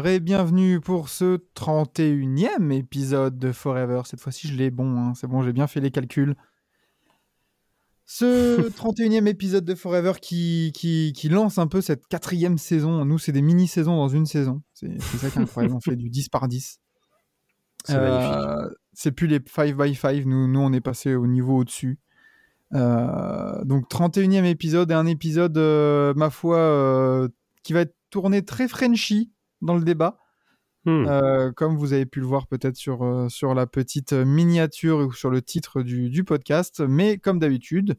Bonsoir et bienvenue pour ce 31e épisode de Forever. Cette fois-ci, je l'ai bon, hein, c'est bon, j'ai bien fait les calculs. Ce 31e épisode de Forever qui, qui, qui lance un peu cette quatrième saison. Nous, c'est des mini-saisons dans une saison. C'est ça qui est incroyable. On fait du 10 par 10. C'est magnifique. Euh, c'est plus les 5 by 5. Nous, nous, on est passé au niveau au-dessus. Euh, donc, 31e épisode et un épisode, euh, ma foi, qui va être tourné très Frenchy dans le débat. Hmm. Euh, comme vous avez pu le voir peut-être sur, euh, sur la petite miniature ou sur le titre du, du podcast. Mais comme d'habitude,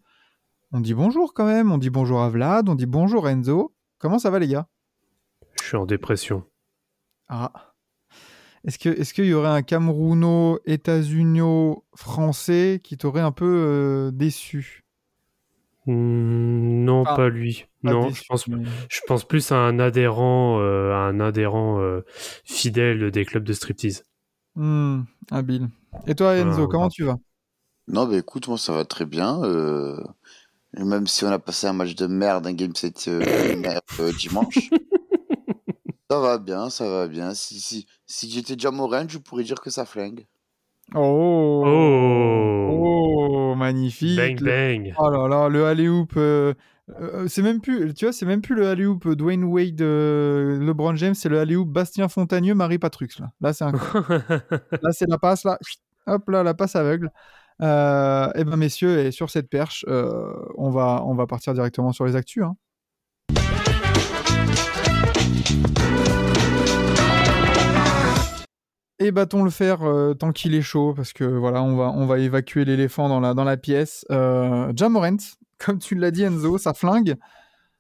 on dit bonjour quand même. On dit bonjour à Vlad, on dit bonjour à Enzo. Comment ça va les gars? Je suis en dépression. Ah. Est-ce qu'il y aurait un Camerouno, États-Unio, français qui t'aurait un peu euh, déçu? Non, Ah, pas lui. Pas non, déçu, je pense, mais- je pense plus à un adhérent, euh, à un adhérent euh, fidèle des clubs de striptease. Hmm, habile. Et toi Enzo, Ah, comment bah. tu vas? Non, bah écoute, moi ça va très bien. euh, Même si on a passé un match de merde, un game set euh, merde, euh, dimanche. ça va bien, ça va bien. Si, si, si j'étais déjà Morin, je pourrais dire que ça flingue. Oh Oh, Oh, magnifique Bang bang Oh là là, le alley-oop, euh, euh, c'est même plus, tu vois, c'est même plus le alley-oop Dwayne Wade, euh, LeBron James, c'est le alley-oop Bastien Fontagneux, Marie Patrux là. Là c'est là c'est la passe là, hop là la passe aveugle. Et ben messieurs, et sur cette perche, on va on va partir directement sur les actus. Hein. Et battons le faire euh, tant qu'il est chaud, parce que voilà, on va, on va évacuer l'éléphant dans la, dans la pièce. Euh, Jamorant, comme tu l'as dit Enzo, ça flingue.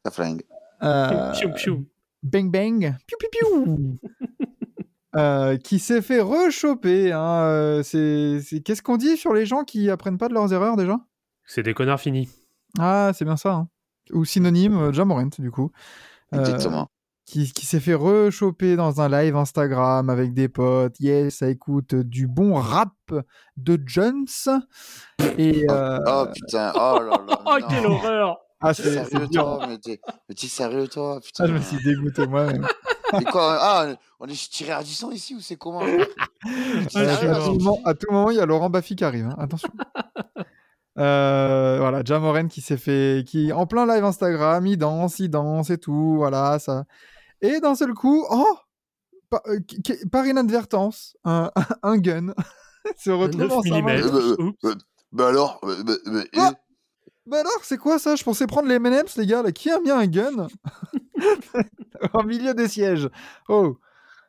Ça flingue. Euh, Piou, piou. bang bang, piou piou piou. Euh, qui s'est fait rechoper. Hein, euh, c'est, c'est- Qu'est-ce qu'on dit sur les gens qui apprennent pas de leurs erreurs déjà? C'est des connards finis. Ah, c'est bien ça. hein. Ou synonyme, Jamorant du coup. Euh, Exactement. Qui, qui s'est fait rechoper dans un live Instagram avec des potes. Yes, ça écoute du bon rap de Jones. Et euh, Oh putain, oh là là. Oh, quelle horreur ah, c'est sérieux toi, mais t'es mais t'es sérieux toi, putain. Ah, je me suis dégoûté moi-même. Et quoi Ah, on est tiré à 10 ici ou c'est comment? Ah, Sérieux, à, là, tout moment, à tout moment, il y a Laurent Baffy qui arrive. hein. Attention. Euh, voilà, Jamoren qui s'est fait, qui en plein live Instagram, il danse, il danse et tout, voilà ça. Et d'un seul coup, oh, par, euh, par inadvertance, un, un gun se retrouve 9 dans sa main. millimètres. Euh, euh, Bah alors bah, bah, et- Ah Bah alors, c'est quoi ça? Je pensais prendre les M&M's, les gars. Là. Qui a mis un gun au milieu des sièges? Oh,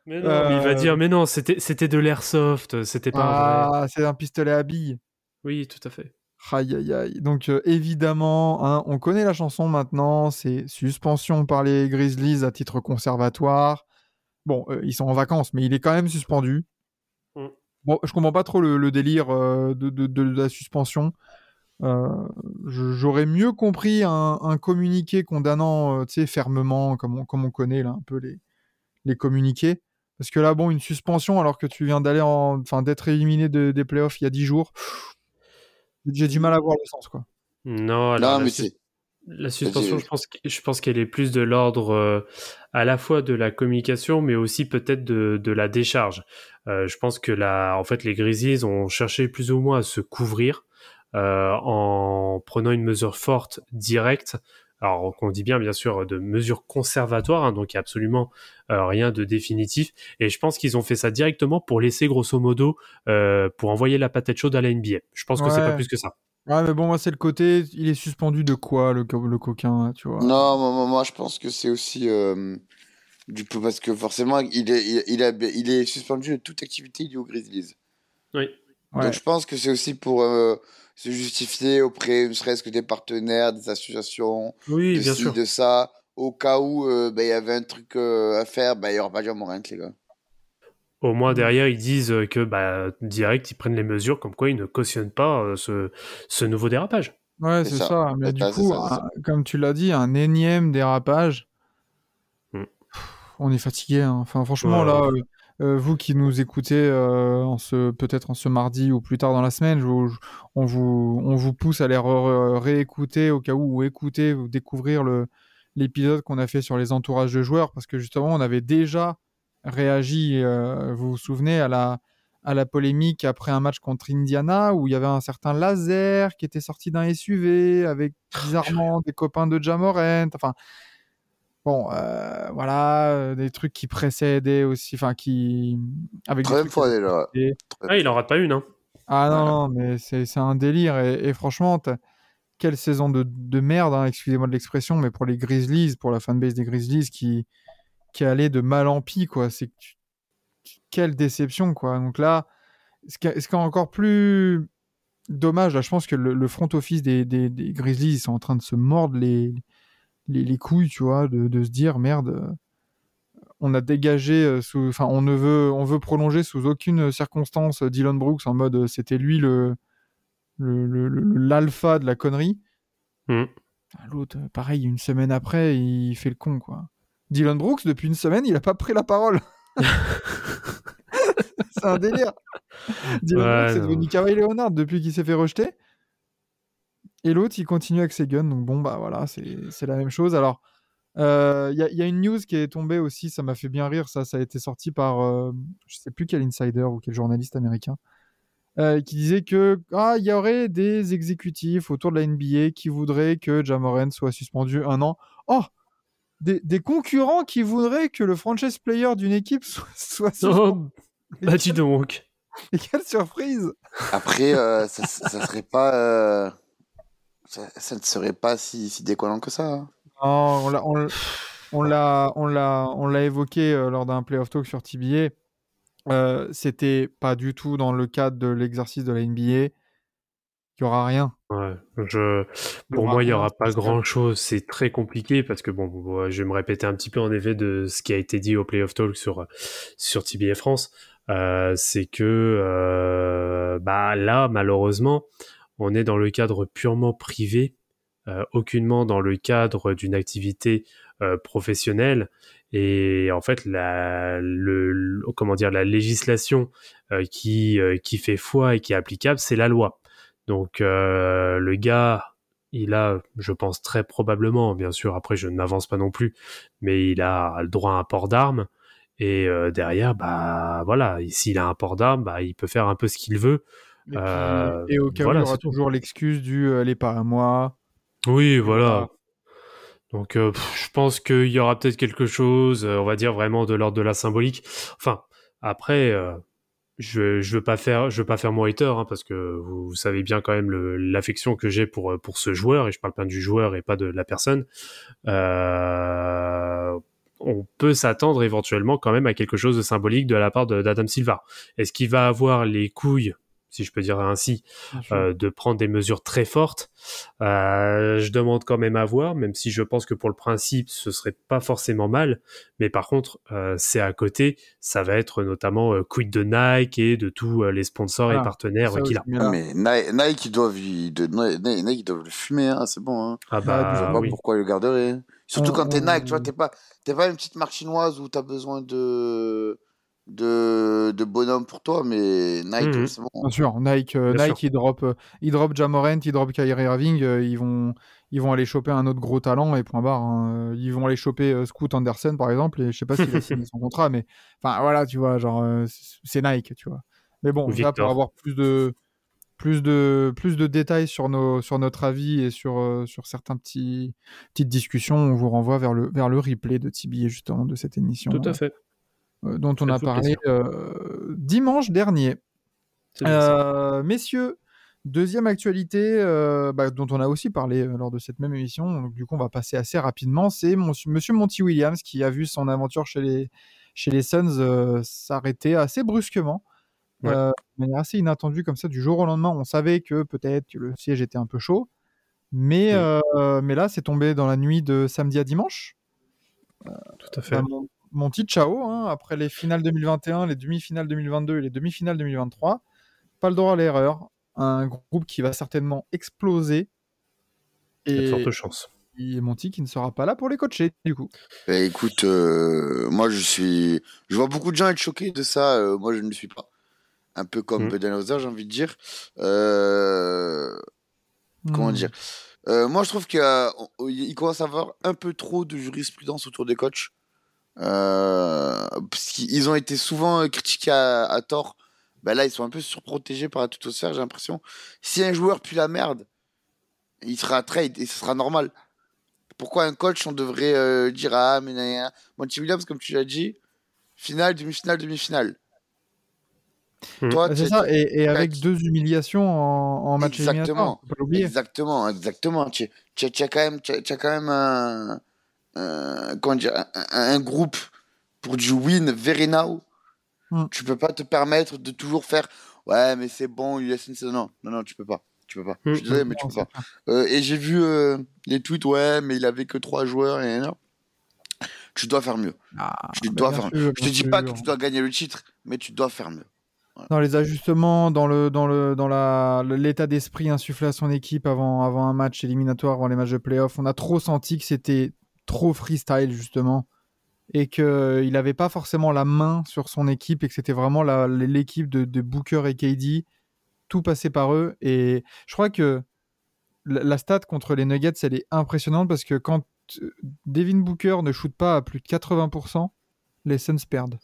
Mais non, mais il va dire, mais non, c'était c'était de l'airsoft, c'était pas vrai. ah, c'est un pistolet à billes. Oui, tout à fait. Aïe, aïe, aïe. Donc, euh, évidemment, hein, on connaît la chanson maintenant. C'est suspension par les Grizzlies à titre conservatoire. Bon, euh, ils sont en vacances, mais il est quand même suspendu. Mm. Bon, je comprends pas trop le, le délire euh, de, de- de la suspension. J'aurais mieux compris un, un communiqué condamnant, fermement, comme on, comme on connaît là un peu les, les communiqués. Parce que là, bon, une suspension alors que tu viens d'aller en, enfin, d'être éliminé de- des playoffs il y a 10 jours, j'ai du mal à voir le sens, quoi. Non, alors, Non, la mais sus- c'est. La suspension, je pense, que- je pense qu'elle est plus de l'ordre euh, à la fois de la communication, mais aussi peut-être de, de la décharge. Euh, je pense que la, en fait, les Grizzlies ont cherché plus ou moins à se couvrir euh, en prenant une mesure forte, directe. Alors qu'on dit bien, bien sûr, de mesures conservatoires, hein, donc il n'y a absolument euh, rien de définitif. Et je pense qu'ils ont fait ça directement pour laisser, grosso modo, euh, pour envoyer la patate chaude à la NBA. Je pense que c'est Ouais. pas plus que ça. Ouais, mais bon, moi, c'est le côté, il est suspendu de quoi, le, co- le coquin, là, tu vois? Non, moi, moi, moi, je pense que c'est aussi euh, du coup parce que forcément il est il, il a- il est suspendu de toute activité liée aux Grizzlies. Oui. Ouais. Donc je pense que c'est aussi pour euh, se justifier auprès, ne serait-ce que des partenaires, des associations, Oui, de bien ci, sûr. de ça. Au cas où euh, ben, il y avait un truc euh, à faire, ben, il n'y aura pas John Morant, les gars. Au Mm. moins derrière, ils disent que bah, direct, ils prennent les mesures comme quoi ils ne cautionnent pas euh, ce, ce nouveau dérapage. Ouais, C'est ça. ça. Mais du ça, coup, ça, c'est un- comme tu l'as dit, un énième dérapage. Mm. Pff, On est fatigué. hein. Enfin, franchement, Ouais, là, euh, euh, vous qui nous écoutez euh, en ce peut-être en ce mardi ou plus tard dans la semaine, on vous on vous pousse à les réécouter au cas où ou écouter ou découvrir l'épisode qu'on a fait sur les entourages de joueurs parce que justement, on avait déjà réagi. euh, vous vous souvenez à la à la polémique après un match contre Indiana où il y avait un certain Laser qui était sorti d'un SUV avec bizarrement des copains de Jamorant. Enfin, bon, euh, voilà, euh, des trucs qui précédaient aussi, enfin, qui. Avec des Troisième trucs fois déjà. et- Ah, il en rate pas une. Hein. Ah non, mais c'est c'est un délire. Et, et franchement, quelle saison de, de merde, hein, excusez-moi de l'expression, mais pour les Grizzlies, pour la fanbase des Grizzlies qui, qui allait de mal en pis, quoi. C'est que tu- quelle déception, quoi. Donc là, ce qui est, ce qui est encore plus dommage, là, je pense que le, le front office des, des, des Grizzlies, ils sont en train de se mordre les, les, les couilles, tu vois, de, de se dire merde. euh, On a dégagé, euh, sous, enfin, on ne veut, on veut prolonger sous aucune circonstance euh, Dylan Brooks en mode c'était lui le, l'alpha de la connerie. Mhm. Ah, L'autre, pareil, une semaine après, il fait le con, quoi. Dylan Brooks, depuis une semaine, il a pas pris la parole. c'est un délire. Dylan Ouais, Brooks est devenu Kawhi Leonard depuis qu'il s'est fait rejeter. Et l'autre, il continue avec ses guns. Donc bon, bah voilà, c'est c'est la même chose. Alors, euh, il y, a- il y a une news qui est tombée aussi, ça m'a fait bien rire. Ça, ça a été sorti par, euh, je sais plus quel insider ou quel journaliste américain, euh, qui disait que ah, il y aurait des exécutifs autour de la NBA qui voudraient que Jamoran soit suspendu un an. Oh, des, des concurrents qui voudraient que le franchise player d'une équipe soit, soit suspendu. Oh, bah dis donc. Et quelle surprise Après, euh, ça, ça serait pas. Ça, ça ne serait pas si, si décollant que ça. hein. Non, on l'a, on, l'a, on l'a, on l'a évoqué euh, lors d'un playoff talk sur TBA. Euh, c'était pas du tout dans le cadre de l'exercice de la NBA. Il y aura rien. Ouais, je, pour moi, il n'y aura pas grand chose. C'est très compliqué parce que bon, bon, je vais me répéter un petit peu en effet de ce qui a été dit au Playoff Talk sur, sur TBA France. Euh, c'est que euh, bah, là, malheureusement, on est dans le cadre purement privé, euh, aucunement dans le cadre d'une activité euh, professionnelle. Et en fait, la, le, comment dire, la législation euh, qui, qui fait foi et qui est applicable, c'est la loi. Donc le gars, il a, je pense très probablement, bien sûr, après je n'avance pas non plus, mais il a le droit à un port d'armes. Et derrière, bah voilà, s'il a un port d'armes, bah, il peut faire un peu ce qu'il veut. Et, puis- Euh, et au cas voilà, où, il y aura toujours l'excuse du euh, est pas à moi. Oui, voilà. Donc euh, pff, je pense qu'il y aura peut-être quelque chose, euh, on va dire vraiment de l'ordre de la symbolique. Enfin, après, euh, je je veux pas faire je veux pas faire mon hater hein, parce que vous, vous savez bien quand même l'affection que j'ai pour pour ce joueur et je parle bien du joueur et pas de la personne. Euh, on peut s'attendre éventuellement quand même à quelque chose de symbolique de la part de- d'Adam Silva. Est-ce qu'il va avoir les couilles, si je peux dire ainsi, euh, de prendre des mesures très fortes. Euh, je demande quand même à voir, même si je pense que pour le principe, ce serait pas forcément mal. Mais par contre, euh, c'est à côté, ça va être notamment euh, quid de Nike et de tous euh, les sponsors et partenaires Ça euh, qu'il a. Ah, mais Nike, Nike, ils doivent, ils, de, Nike, Nike, ils doivent le fumer, hein, c'est bon. Hein. Ah Bah, bah Je vois pas oui. pourquoi ils le garderaient. Surtout On- quand t'es Nike, tu vois, t'es pas, t'es pas une petite marque chinoise où t'as besoin de, de, de bonhomme pour toi, mais Nike, Mhm. c'est bon. Bien sûr, Nike, euh, Bien Nike ils drop, euh, ils drop Jamorant, ils drop Kyrie Irving, euh, ils vont, ils vont aller choper un autre gros talent et point barre. hein. Ils vont aller choper euh, Scoot Anderson par exemple et je sais pas s'il a signé son contrat, mais enfin voilà, tu vois, genre euh, c'est Nike, tu vois. Mais bon, Victor. pour avoir plus de, plus de, plus de détails sur nos, sur notre avis et sur, euh, sur certains petits, petites discussions, on vous renvoie vers le, vers le replay de Tibi justement de cette émission Tout à fait. Euh, dont on a parlé euh, dimanche dernier. Euh, messieurs, deuxième actualité euh, bah, dont on a aussi parlé lors de cette même émission, donc du coup on va passer assez rapidement, c'est mon- Monsieur Monty Williams qui a vu son aventure chez les, chez les Suns euh, s'arrêter assez brusquement. Ouais. euh, de manière assez inattendue comme ça du jour au lendemain. On savait que peut-être que le siège était un peu chaud, mais, mais là c'est tombé dans la nuit de samedi à dimanche. Tout à fait. Bah, mon, petit ciao, hein, après les finales 2021, les demi-finales 2022 et les demi-finales 2023, pas le droit à l'erreur. Un groupe qui va certainement exploser. Il y a de Et, fortes chances. et Monty qui ne sera pas là pour les coacher, du coup. Bah, écoute, euh, moi je suis. Je vois beaucoup de gens être choqués de ça. euh, moi je ne le suis pas. Un peu comme Mm. Budenholzer, j'ai envie de dire. Euh, Comment Hmm. dire? Euh, Moi je trouve qu'il commence à avoir un peu trop de jurisprudence autour des coachs. Euh, parce qu'ils ont été souvent euh, critiqués à, à tort. Ben là, ils sont un peu surprotégés par la tutosphère, j'ai l'impression. Si un joueur pue la merde, il sera trade et ce sera normal. Pourquoi un coach, on devrait euh, dire Ah, mais nan, nan. Monty Williams, comme tu l'as dit, finale, demi-finale, demi-finale. Mm. Toi, Bah, C'est tu- ça, et, et avec deux humiliations en, en match Exactement. éliminatoire, l'oublier. Exactement, exactement. Tu, as quand même, tu as, tu as quand même un, un- comment dire, un, groupe pour du win very now. Hmm. Tu peux pas te permettre de toujours faire ouais, mais c'est bon, USN, c'est non, non, non, tu peux pas. Tu peux pas. Je suis Hmm. désolé, mais tu peux pas. Euh, et j'ai vu euh, les tweets, ouais, mais il avait que trois joueurs et non. Tu dois faire mieux. Ah, Tu dois faire sûr, Je te dis pas que tu dois gagner le titre, mais tu dois faire mieux. Dans les ajustements, dans le dans le dans la l'état d'esprit insufflé à son équipe avant avant un match éliminatoire, avant les matchs de playoff, on a trop senti que c'était trop freestyle justement et que il avait pas forcément la main sur son équipe et que c'était vraiment l'équipe de, de Booker et KD, tout passait par eux et je crois que la, la stat contre les Nuggets elle est impressionnante parce que quand euh, Devin Booker ne shoot pas à plus de 80%, les Suns perdent.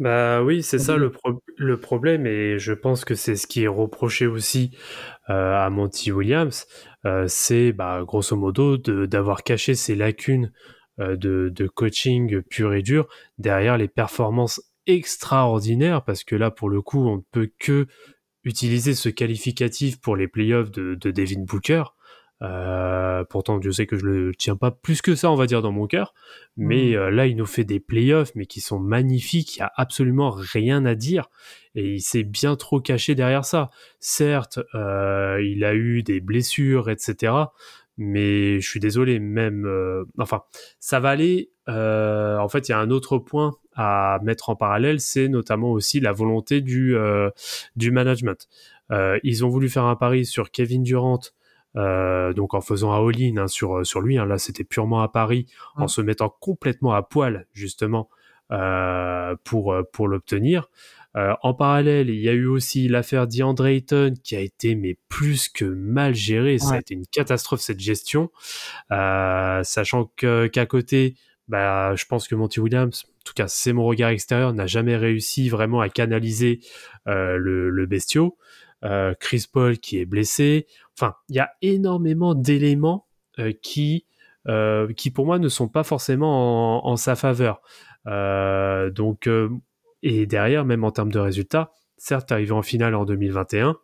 Bah oui, c'est ça Mhm. le, pro- le problème, et je pense que c'est ce qui est reproché aussi euh, à Monty Williams, euh, c'est bah, grosso modo de- d'avoir caché ses lacunes euh, de, de coaching pur et dur derrière les performances extraordinaires, parce que là, pour le coup, on ne peut que utiliser ce qualificatif pour les playoffs de, de Devin Booker. Euh, pourtant, je sais que je le tiens pas plus que ça, on va dire, dans mon cœur. Mais Mm. euh, là, il nous fait des playoffs, mais qui sont magnifiques. Il y a absolument rien à dire. Et il s'est bien trop caché derrière ça. Certes, euh, il a eu des blessures, etc. Mais je suis désolé, même... euh, enfin, ça va aller... euh, en fait, il y a un autre point à mettre en parallèle, c'est notamment aussi la volonté du, euh, du management. Euh, ils ont voulu faire un pari sur Kevin Durant, euh, donc en faisant un all-in hein, sur, sur lui. hein. là, c'était purement un pari en Mm. se mettant complètement à poil, justement, euh, pour, euh, pour l'obtenir. Euh, en parallèle, il y a eu aussi l'affaire DeAndre Ayton qui a été mais plus que mal gérée. Ça a Ouais. été une catastrophe cette gestion, Euh, sachant que qu'à côté, bah, je pense que Monty Williams, en tout cas c'est mon regard extérieur, n'a jamais réussi vraiment à canaliser euh, le, le bestiau. Euh, Chris Paul qui est blessé. Enfin, il y a énormément d'éléments euh, qui, euh, qui pour moi ne sont pas forcément en, en sa faveur. Euh, donc, et derrière, même en termes de résultats, certes, arrivé en finale en 2021,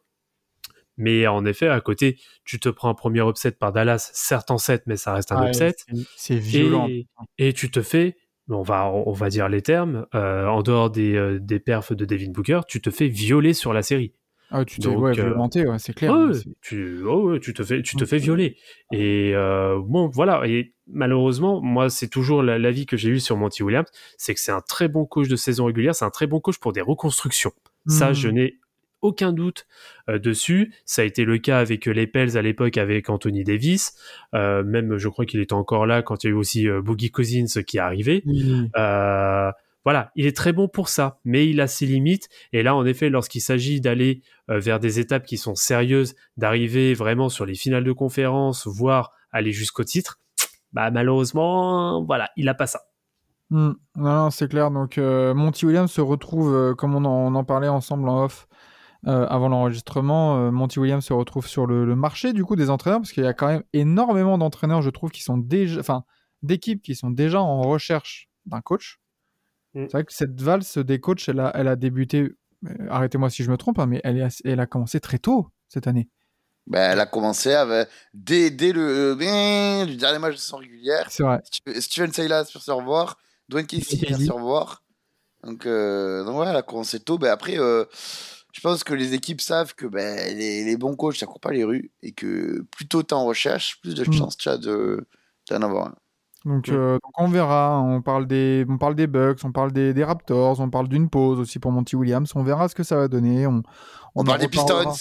mais en effet, à côté, tu te prends un premier upset par Dallas, certes en 7, mais ça reste un Ouais, upset. c'est- violent. Et, et tu te fais, on va, on va dire les termes, euh, en dehors des, des perfs de Devin Booker, tu te fais violer sur la série. Ah, tu t'es Donc, ouais, violenté, ouais, c'est clair. Ouais, c'est- tu, oh tu te fais, tu te fais violer. Et euh, bon, voilà. Et malheureusement, moi, c'est toujours la- l'avis que j'ai eu sur Monty Williams, c'est que c'est un très bon coach de saison régulière, c'est un très bon coach pour des reconstructions. Ça, Mm. je n'ai aucun doute euh, dessus. Ça a été le cas avec les Pels à l'époque avec Anthony Davis. Euh, même, je crois qu'il était encore là quand il y a eu aussi Boogie Cousins qui est arrivé. Oui. Voilà, il est très bon pour ça, mais il a ses limites. Et là, en effet, lorsqu'il s'agit d'aller euh, vers des étapes qui sont sérieuses, d'arriver vraiment sur les finales de conférence, voire aller jusqu'au titre, bah malheureusement, voilà, il a pas ça. Mm. Non, non, c'est clair. Donc, euh, Monty Williams se retrouve, euh, comme on en, parlait ensemble en off avant l'enregistrement, Monty Williams se retrouve sur le, le marché du coup des entraîneurs parce qu'il y a quand même énormément d'entraîneurs, je trouve, qui sont déjà, enfin, d'équipes qui sont déjà en recherche d'un coach. Mm. C'est vrai que cette valse des coachs, elle a, elle a débuté. euh, Arrêtez-moi si je me trompe, hein, mais elle, est assez- elle a commencé très tôt cette année. Ben, elle a commencé avec, dès, dès le, du dernier match de saison régulière. C'est vrai. Steven Silas sur se revoir. Dwayne Casey vient se revoir. Donc, euh, donc ouais, elle a commencé tôt. Ben après, euh, je pense que les équipes savent que ben, les, les bons coachs, ça court pas les rues et que plus tôt t'en recherches, plus de Mm. chances tu as de, d'en avoir un. Donc, Mm. euh, donc on verra. On parle des, on parle des Bucks, on parle des, des Raptors, on parle d'une pause aussi pour Monty Williams. On verra ce que ça va donner. On, On, en parle des. Pistons.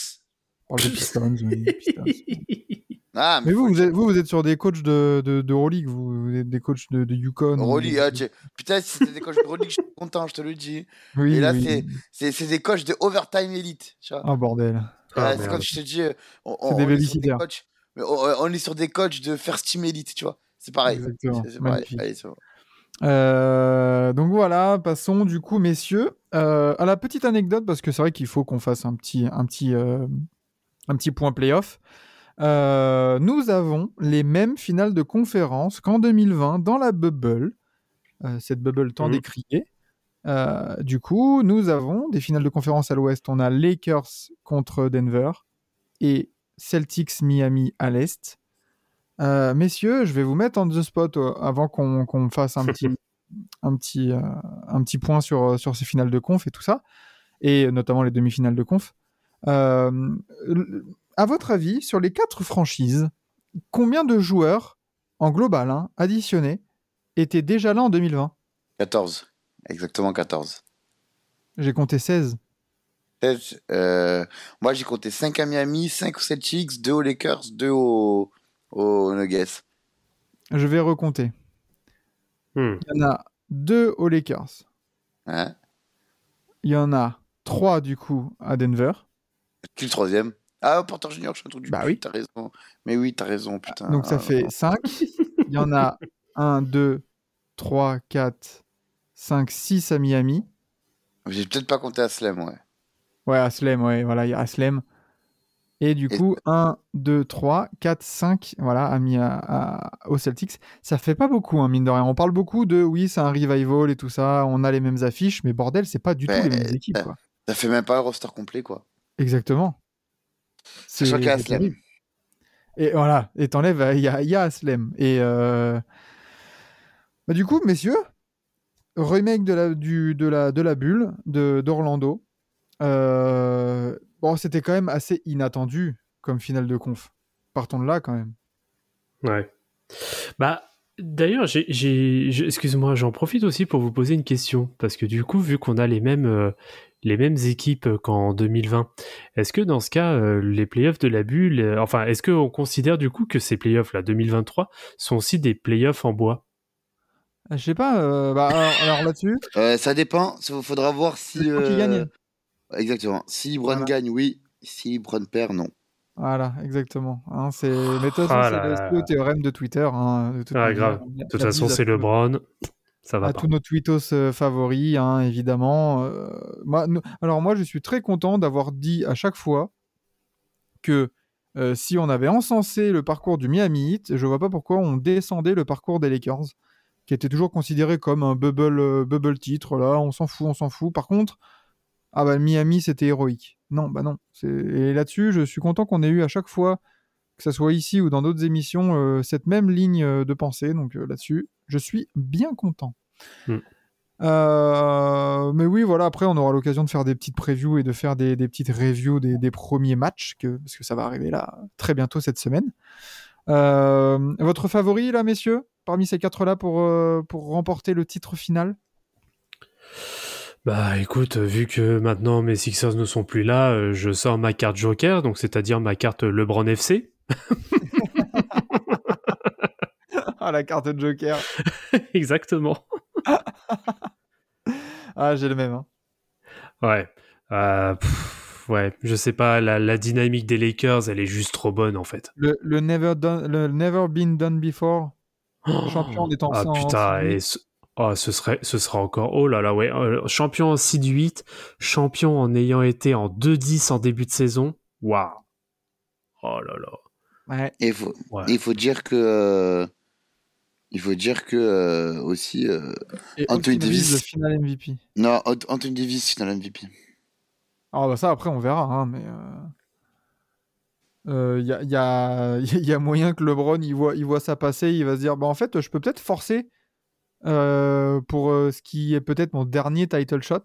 On parle des Pistons. oui, des Pistons. Ah, Mais faut vous, vous êtes, vous, vous êtes sur des coachs de, de, d'Euroleague, vous, vous êtes des coachs de, de Yukon. de- ah, putain, si c'était des coachs de Rolly, je suis content, je te le dis. Oui, Et là, oui. c'est- des coachs de overtime elite. Tu vois. Ah bordel. Ah, Ouais, c'est quand je te dis, on, C'est on- des on est sur babysitters. coachs, mais on, on est sur des coachs de first team elite, tu vois. C'est pareil. Exactement. C'est pareil. Magnifique. Allez, c'est bon. Euh, donc voilà, passons du coup, messieurs, euh, à la petite anecdote, parce que c'est vrai qu'il faut qu'on fasse un petit, un petit, euh, un petit point playoff. Euh, nous avons les mêmes finales de conférence qu'en 2020 dans la bubble, euh, cette bubble tant Mhm. décriée. Euh, du coup, nous avons des finales de conférence à l'ouest. On a Lakers contre Denver et Celtics Miami à l'est. Euh, messieurs, je vais vous mettre en the spot euh, avant qu'on qu'on fasse un petit, un petit, euh, un petit point sur, euh, sur ces finales de conf et tout ça, et notamment les demi-finales de conf. Euh, à votre avis, sur les quatre franchises, combien de joueurs en global hein, additionnés étaient déjà là en 2020 14. Exactement 14. J'ai compté 16. 16, euh, moi, j'ai compté 5 à Miami, 5 aux Celtics, 2 aux Lakers, 2 aux, aux Nuggets. Je vais recompter. Hmm. Il y en a deux aux Lakers. Hein? Il y en a trois du coup à Denver. Qui le troisième Ah, Porter Junior, je suis un truc du Bah oui. T'as raison. Mais oui, t'as raison, putain. Donc ça Ah, fait 5. Il y en a 1, 2, 3, 4, 5, 6 à Miami. J'ai peut-être pas compté Aslem, ouais. Ouais, Aslem, ouais, voilà, il y a Aslem. Et du coup, 1, 2, 3, 4, 5, voilà, à, Mi- à, à- aux Celtics. Ça fait pas beaucoup, hein, mine de rien. On parle beaucoup de, oui, c'est un revival et tout ça, on a les mêmes affiches, mais bordel, c'est pas du tout les mêmes équipes, quoi. Ça fait même pas un roster complet, quoi. Exactement. A c'est Aslem. terrible. Et voilà, et t'enlèves, euh, il y a, y a Aslem. Et euh, bah, du coup, messieurs, remake de la, du, de la, de la bulle de, d'Orlando. Euh, bon, c'était quand même assez inattendu comme finale de conf. Partons de là quand même. Ouais. Bah, d'ailleurs, j'ai, j'ai, je- excuse-moi, j'en profite aussi pour vous poser une question. Parce que du coup, vu qu'on a les mêmes, euh, les mêmes équipes qu'en 2020, est-ce que dans ce cas, euh, les playoffs de la bulle, euh, enfin, est-ce qu'on considère du coup que ces playoffs-là, 2023, sont aussi des playoffs en bois? Je sais pas, euh, bah, alors, alors là-dessus, Euh, ça dépend. Il faudra voir si. Qui euh, gagne. Exactement. Si Voilà. gagne, oui. Si LeBron perd, non. voilà, exactement. Hein, c'est... Ah c'est le- là. c'est le théorème de Twitter. hein, de toute Ah, manière. grave. De toute façon, c'est tous- LeBron. Ça va à pas. tous nos tweetos euh, favoris, hein, évidemment. Euh, moi, nous- alors moi, je suis très content d'avoir dit à chaque fois que euh, si on avait encensé le parcours du Miami Heat, je vois pas pourquoi on descendait le parcours des Lakers, qui était toujours considéré comme un bubble, euh, bubble titre. Là, on s'en fout, on s'en fout. Par contre, ah bah Miami, c'était héroïque. Non, bah non. Et là-dessus, je suis content qu'on ait eu à chaque fois, que ce soit ici ou dans d'autres émissions, euh, cette même ligne euh, de pensée. Donc euh, là-dessus, je suis bien content. Euh, mais oui, voilà, après, on aura l'occasion de faire des petites previews et de faire des, des petites reviews des, des premiers matchs, que, parce que ça va arriver là très bientôt cette semaine. Euh, votre favori, là, messieurs, parmi ces quatre-là pour, euh, pour remporter le titre final? Bah écoute, vu que maintenant mes Sixers ne sont plus là, euh, je sors ma carte Joker, donc c'est-à-dire ma carte LeBron FC. Ah, la carte Joker. Exactement. Ah, j'ai le même. hein. Ouais. Euh, pff, ouais, je sais pas, la, la dynamique des Lakers, elle est juste trop bonne en fait. Le, le never, done, le never been done before. Champion des temps Ah putain, et ce, oh, ce serait, ce sera encore. Oh là là, ouais. euh, champion en seed 8, champion en ayant été en 2-10 en début de saison. Waouh. Oh là là. Ouais. Et il faut, Ouais. il faut dire que. euh, il faut dire que euh, aussi. euh, Anthony Davis. Final MVP. Non, Ant- Anthony Davis, final MVP. Alors bah ça après on verra, hein, mais il euh, y, a, y, a, y a moyen que LeBron il voit, il voit ça passer, il va se dire bah en fait je peux peut-être forcer euh, pour euh, ce qui est peut-être mon dernier title shot.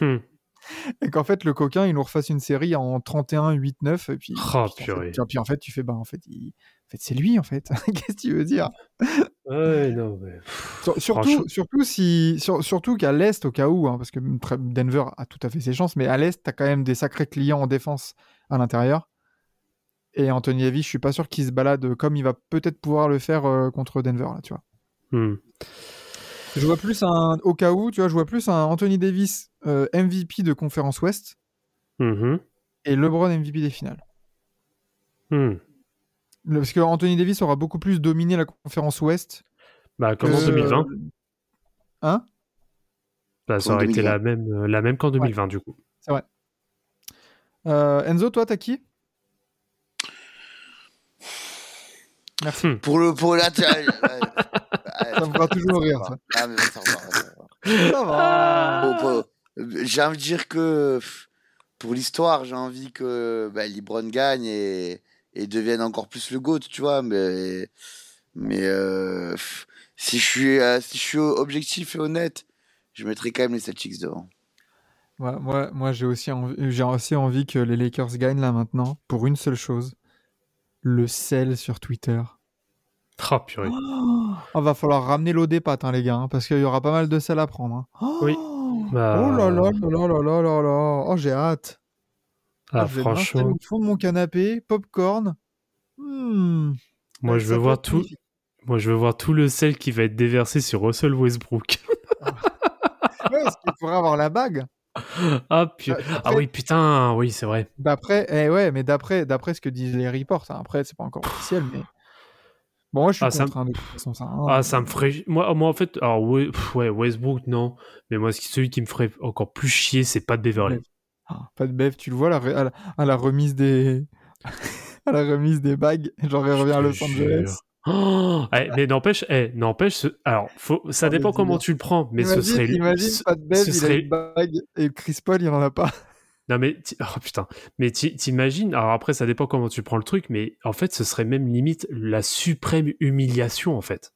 Hmm. et qu'en fait, le coquin, il nous refasse une série en 31, 8, 9. Et puis, Oh, puis, en fait, puis- en fait, tu fais, bah, en fait, il- en fait c'est lui, en fait. Qu'est-ce que tu veux dire? Ouais, non, mais... Sur- Surtout, surtout, si, sur- surtout qu'à l'Est, au cas où, hein, parce que Denver a tout à fait ses chances, mais à l'Est, tu as quand même des sacrés clients en défense à l'intérieur. Et Anthony Davis, je suis pas sûr qu'il se balade comme il va peut-être pouvoir le faire euh, contre Denver, là, tu vois. Hmm. Je vois plus un, au cas où, tu vois, je vois plus un Anthony Davis euh, MVP de conférence Ouest Mhm. et LeBron MVP des finales. Hmm. Le- Parce que Anthony Davis aura beaucoup plus dominé la conférence Ouest. Bah, comme en que- 2020. Hein? Bah, ça aurait été 2020. la même, euh, la même qu'en 2020, du coup. Euh, Enzo, toi, t'as qui? Merci. Hmm. Pour le pour la me fera toujours rire, ça. Ah, mais ça va, ça va. Ça va. Bon, bon, j'ai envie de dire que pour l'histoire, j'ai envie que bah, LeBron gagne et, et devienne encore plus le GOAT, tu vois. Mais, mais euh, pff, si, je suis, euh, si je suis objectif et honnête, je mettrai quand même les Celtics devant. Ouais, moi, moi j'ai aussi, envie, j'ai aussi envie que les Lakers gagnent là maintenant pour une seule chose le sel sur Twitter. Oh, purée. Oh, oh, va falloir ramener l'eau des pattes, hein, les gars, hein, parce qu'il y aura pas mal de sel à prendre. Hein. Oh, oui. Bah... Oh là là euh, là là là là là. Oh, j'ai hâte. Ah, ah je vais franchement. Au fond de mon canapé, popcorn. Hmm. Moi, je veux voir tout. Moi, je veux voir tout le sel qui va être déversé sur Russell Westbrook. Ah. ouais, parce qu'il avoir la bague? Ah, pu... Bah, ah oui, putain, oui, c'est vrai. D'après, eh ouais, mais d'après, d'après ce que disent les reports, hein, après, c'est pas encore officiel, mais bon, moi je suis Ah, ça contre hein, de toute façon ça. hein. Ah, ça me ferait. Moi, moi en fait, alors, ouais, Westbrook, non. Mais moi, celui qui me ferait encore plus chier, c'est pas de Beverly. Ah, pas de bef, tu le vois à la, à remise des, à la remise des bagues, genre il revient à Los Angeles. Oh, eh, mais n'empêche, eh, n'empêche, ce- alors, faut, ça Oh, dépend comment tu le prends, mais imagine, ce serait. imagine ce- pas de ce il a serait- une bague et Chris Paul il en a pas. Non mais oh putain, mais ti- t'imagines alors après ça dépend comment tu prends le truc mais en fait ce serait même limite la suprême humiliation en fait.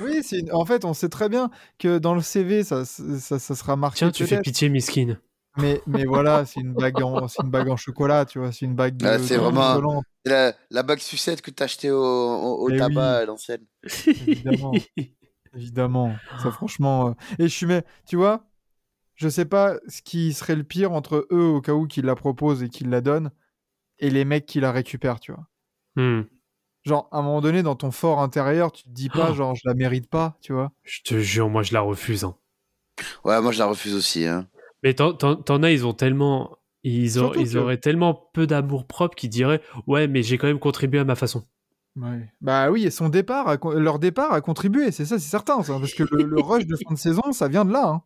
Oui, c'est une- en fait on sait très bien que dans le CV ça, ça, ça sera marqué Tiens, tu fais pitié miskin. mais, mais voilà, c'est une bague en, c'est une bague en chocolat, tu vois, c'est une bague de, Ah, c'est vraiment- La, la bague sucette que t'as acheté au, au, au tabac oui. à l'ancienne. Évidemment. évidemment. Ça franchement, euh, et je suis mais tu vois, je sais pas ce qui serait le pire entre eux au cas où qu'ils la proposent et qu'ils la donnent et les mecs qui la récupèrent, tu vois. Hmm, Genre, à un moment donné, dans ton fort intérieur, tu te dis pas, Oh. genre, je la mérite pas, tu vois. Je te jure, moi je la refuse. hein. Ouais, moi je la refuse aussi. Hein. Mais t'en- t'en t'en as, ils ont tellement. Ils, ont, Surtout ils que- auraient tellement peu d'amour propre qu'ils diraient Ouais, mais j'ai quand même contribué à ma façon. Ouais. Bah oui, et son départ, a leur départ a contribué, c'est ça, c'est certain, ça, parce que le, le rush de fin de saison, ça vient de là. hein.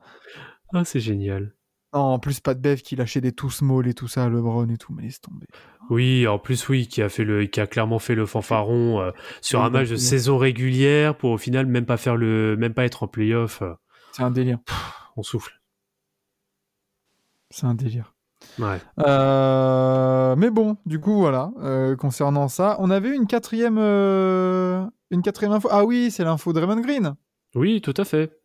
Ah, c'est génial. Non, en plus, pas de Bev qui lâchait des tout small et tout ça, LeBron et tout, mais laisse tomber. Oui, en plus, oui, qui a, fait le, qui a clairement fait le fanfaron euh, sur Oui, un match de saison régulière pour au final même pas, faire le, même pas être en playoff. euh, C'est un délire. on souffle. C'est un délire. Ouais. Euh, mais bon, du coup, voilà. euh, concernant ça, on avait une quatrième, euh, une quatrième info. Ah oui, c'est l'info de Raymond Green. Oui, tout à fait.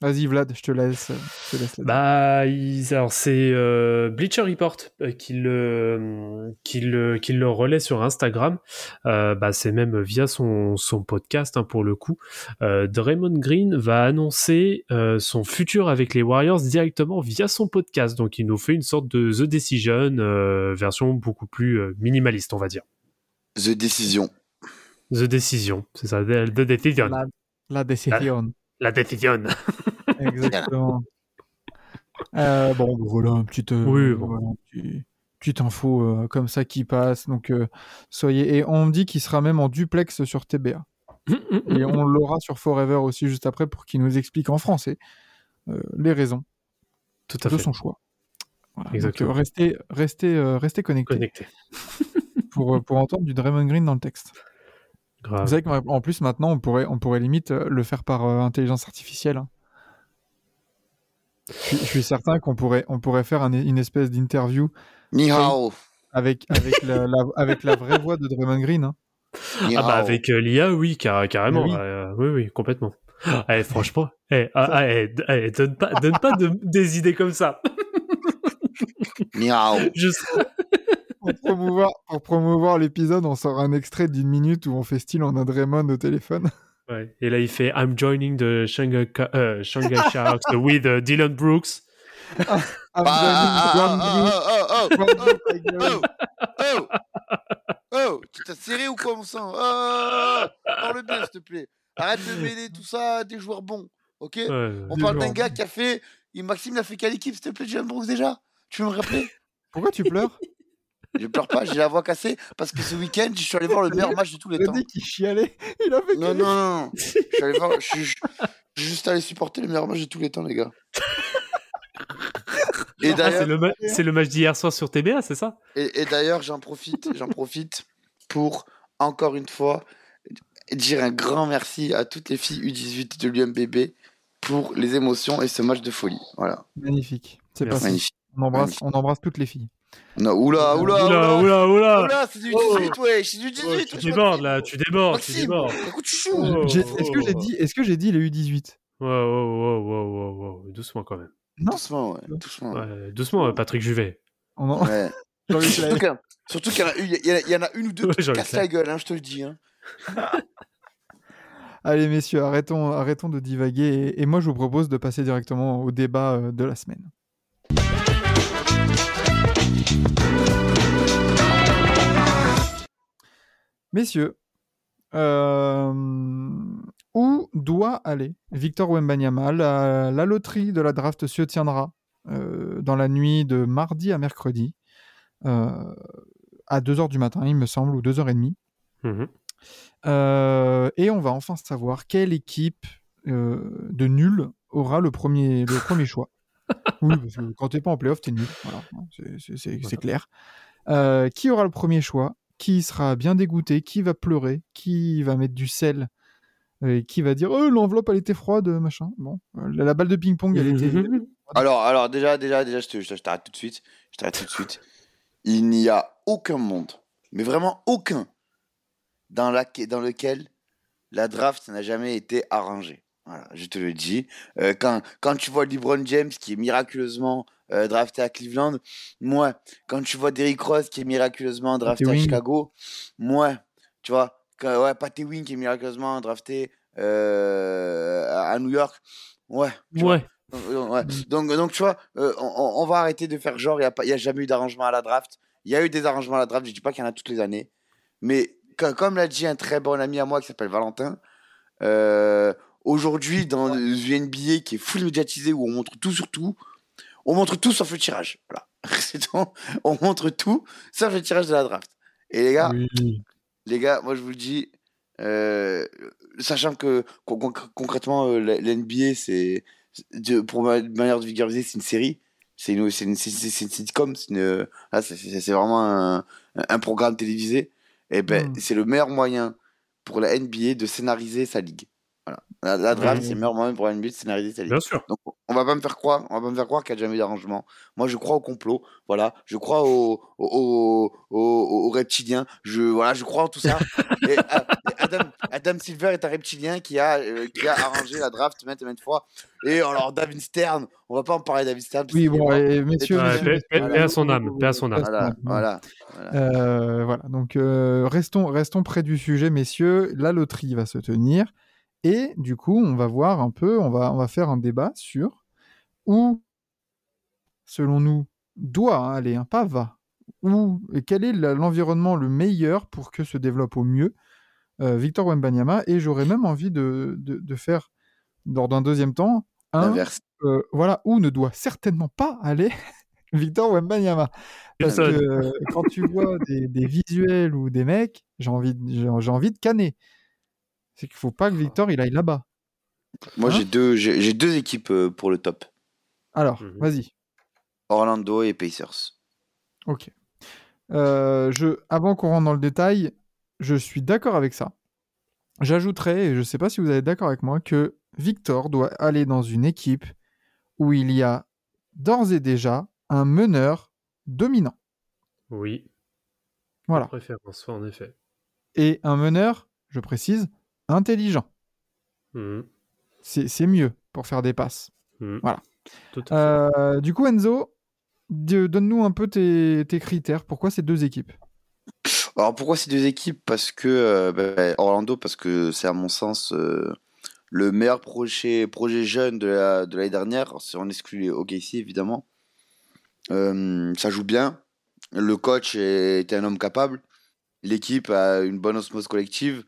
Vas-y, Vlad, je te laisse. Je te laisse là-dessus. Bah, ils- alors c'est euh, Bleacher Report euh, qui le, qui le, qui le relaie sur Instagram. Euh, bah, c'est même via son, son podcast hein, pour le coup. Euh, Draymond Green va annoncer euh, son futur avec les Warriors directement via son podcast. Donc, il nous fait une sorte de The Decision euh, version beaucoup plus euh, minimaliste, on va dire. The Decision. The Decision, c'est ça, The Decision. la, la décision. La Decision. Exactement. Euh, bon, voilà, une petite, euh, Oui, bon. voilà, petit- petite info euh, comme ça qui passe. Donc, euh, soyez. Et on me dit qu'il sera même en duplex sur TBA. Et on l'aura sur Forever aussi juste après pour qu'il nous explique en français euh, les raisons Tout à de fait. son choix. Voilà, Exactement. euh, restez, restez, euh, restez connectés Connecté. pour, euh, pour entendre du Draymond Green dans le texte. Grave. Vous savez qu'en plus, maintenant, on pourrait, on pourrait limite euh, le faire par euh, intelligence artificielle. hein. Je suis, je suis certain qu'on pourrait, on pourrait faire un- une espèce d'interview Ni hao. avec, avec, la, la- avec la vraie voix de Draymond Green. hein. Ah bah avec euh, l'IA, oui, car- carrément. oui. euh, oui, oui, complètement. Eh, franchement, eh, ah, ah, eh, eh, donne pas, donne pas de- des idées comme ça. Miaou. Je- pour promouvoir, pour promouvoir l'épisode, on sort un extrait d'une minute où on fait style en a Draymond au téléphone. Ouais. Et là, il fait I'm joining the Shanghai, euh, Sharks with uh, Dylan Brooks. I'm Ah, joining ah, ah, ah, ah, oh, oh, oh, oh, tu t'as serré ou quoi, mon sang? Ah, Parle bien, s'il te plaît. Arrête de mêler tout ça à des joueurs bons, ok? Ouais. On parle d'un gars qui a fait. Maxime l'a fait quelle équipe, s'il te plaît, John Brooks déjà Tu veux me rappeler? Pourquoi tu pleures? Je pleure pas, j'ai la voix cassée parce que ce week-end, je suis allé voir le meilleur match de tous les Il a temps. dit qu'il chialait. Il a fait Non, non, non, non. Je suis allé voir. Je suis je suis juste allé supporter le meilleur match de tous les temps, les gars. Et Ah, c'est d'ailleurs, le, ma- c'est le match d'hier soir sur TBA, c'est ça? Et, et d'ailleurs, j'en profite, j'en profite pour encore une fois dire un grand merci à toutes les filles U18 de l'UMBB pour les émotions et ce match de folie. Voilà, Magnifique. C'est magnifique. On embrasse, Magnifique. on embrasse toutes les filles. Non, oula, oula, Oula, oula, oula, oula oula, c'est du 18, ouais, c'est du 18. Oh, ouais, Tu débordes là, tu débordes, tu Maxime, débordes. écoute, chou. Oh. Est-ce que j'ai dit, est-ce que j'ai dit les U18 Wow, wow, wow, wow, wow, wow. Doucement quand même. Non. Doucement, ouais, doucement. Ouais, doucement, Patrick Juvet. On en- Ouais. Surtout qu'il y, en a une- il y en a- il y en a une ou deux Ouais, qui cassent la gueule, hein, je te le dis. Hein. Allez messieurs, arrêtons, arrêtons de divaguer et, et moi je vous propose de passer directement au débat euh, de la semaine. Messieurs, euh, où doit aller Victor Wembanyama? La, la loterie de la draft se tiendra euh, dans la nuit de mardi à mercredi euh, à 2h du matin, il me semble, ou 2h30. Mhm. Euh, et on va enfin savoir quelle équipe de nul aura le premier, le premier choix. Oui, parce que quand t'es pas en playoff, t'es nul. Voilà, c'est- clair. Euh, qui aura le premier choix? Qui sera bien dégoûté? Qui va pleurer? Qui va mettre du sel? Et qui va dire Oh, l'enveloppe, elle était froide, machin. Bon, la, la balle de ping-pong, elle était. Alors, alors déjà, déjà, déjà, je te- je te- je t'arrête tout de suite. Je t'arrête tout de suite. Il n'y a aucun monde, mais vraiment aucun, dans, la, dans lequel la draft n'a jamais été arrangée. Voilà, je te le dis. Euh, quand, quand tu vois LeBron James qui est miraculeusement euh, drafté à Cleveland, moi, quand tu vois Derrick Rose qui est miraculeusement drafté à Wing. Chicago, moi, tu vois, quand, ouais, Patty Wing qui est miraculeusement drafté euh, à New York, ouais. tu. Ouais. Ouais. Donc, donc, tu vois, on, va arrêter de faire genre, il n'y a, pas- il y a jamais eu d'arrangement à la draft. Il y a eu des arrangements à la draft, je dis pas qu'il y en a toutes les années. Mais co- comme l'a dit un très bon ami à moi qui s'appelle Valentin, euh, aujourd'hui, dans le NBA qui est full médiatisé, où on montre tout sur tout, on montre tout sauf le tirage. Voilà. On montre tout sauf le tirage de la draft. Et les gars, Oui. les gars, moi je vous le dis, euh, sachant que con- con- concrètement, euh, l'NBA, c'est, pour ma manière de vulgariser, c'est une série. C'est une, une, sitcom, c'est, ah, vraiment un, un programme télévisé. Et ben, Mm. c'est le meilleur moyen pour la NBA de scénariser sa ligue. Voilà. La, la draft, Mm. c'est le meilleur moyen pour de scénariser sa ligue. Bien sûr. Donc, on va pas me faire croire, on va pas me faire croire qu'il n'y a jamais eu d'arrangement. Moi, je crois au complot, voilà. Je crois aux au, au, au- reptiliens. Je, voilà, je crois en tout ça. et, et Adam, Adam Silver est un reptilien qui a, euh, qui a arrangé la draft maintes et maintes fois. Et alors, David Stern, on va pas en parler David Stern. Oui, bon, et messieurs, paix- voilà. à son âme, paix à son âme. Voilà, Voilà. voilà. voilà. Euh, voilà, donc euh, restons, restons près du sujet, messieurs. La loterie va se tenir et du coup, on va voir un peu, on va, on va faire un débat sur où, selon nous, doit aller, hein, pas va, où et quel est l'environnement le meilleur pour que se développe au mieux euh, Victor Wembanyama? Et j'aurais même envie de, de, de faire, lors d'un deuxième temps, un L'inverse. euh, voilà, où ne doit certainement pas aller Victor Wembanyama. Parce que quand tu vois des, des visuels ou des mecs, j'ai envie, j'ai envie de canner. C'est qu'il faut pas que Victor il aille là-bas. Moi, Hein j'ai deux, j'ai j'ai deux équipes euh, pour le top. Alors, Mhm. vas-y. Orlando et Pacers. Ok. Euh, je, avant qu'on rentre dans le détail, je suis d'accord avec ça. J'ajouterais, et je ne sais pas si vous êtes d'accord avec moi, que Victor doit aller dans une équipe où il y a d'ores et déjà un meneur dominant. Oui. Voilà. Préférence, en effet. Et un meneur, je précise, intelligent. Mhm. c'est c'est mieux pour faire des passes. Mhm. Voilà. Tout à fait. Euh, du coup, Enzo, donne-nous un peu tes, tes critères. Pourquoi ces deux équipes? Alors pourquoi ces deux équipes? Parce que euh, ben, Orlando, parce que c'est à mon sens euh, le meilleur projet, projet jeune de la- de l'année dernière. Si on exclut les OKC évidemment. Euh, ça joue bien. Le coach est, est un homme capable. L'équipe a une bonne osmose collective.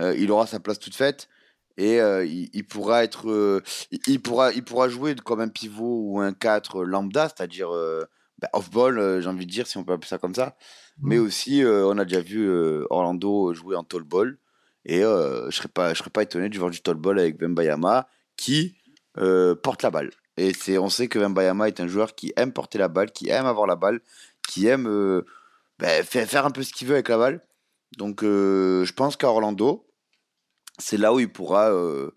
Euh, il aura sa place toute faite. Et euh, il, il pourra être, euh, il, pourra, il pourra jouer comme un pivot ou un 4 lambda, c'est-à-dire euh, ben, off-ball, euh, j'ai envie de dire, si on peut appeler ça comme ça. Mais aussi, euh, on a déjà vu Orlando jouer en tall ball. Et je serais pas, je serais pas étonné de voir du tall ball avec Wembayama qui porte la balle. Et c'est, on sait que Wembayama est un joueur qui aime porter la balle, qui aime avoir la balle, qui aime faire, faire un peu ce qu'il veut avec la balle. Donc, euh, je pense qu'à Orlando, c'est là où il pourra euh,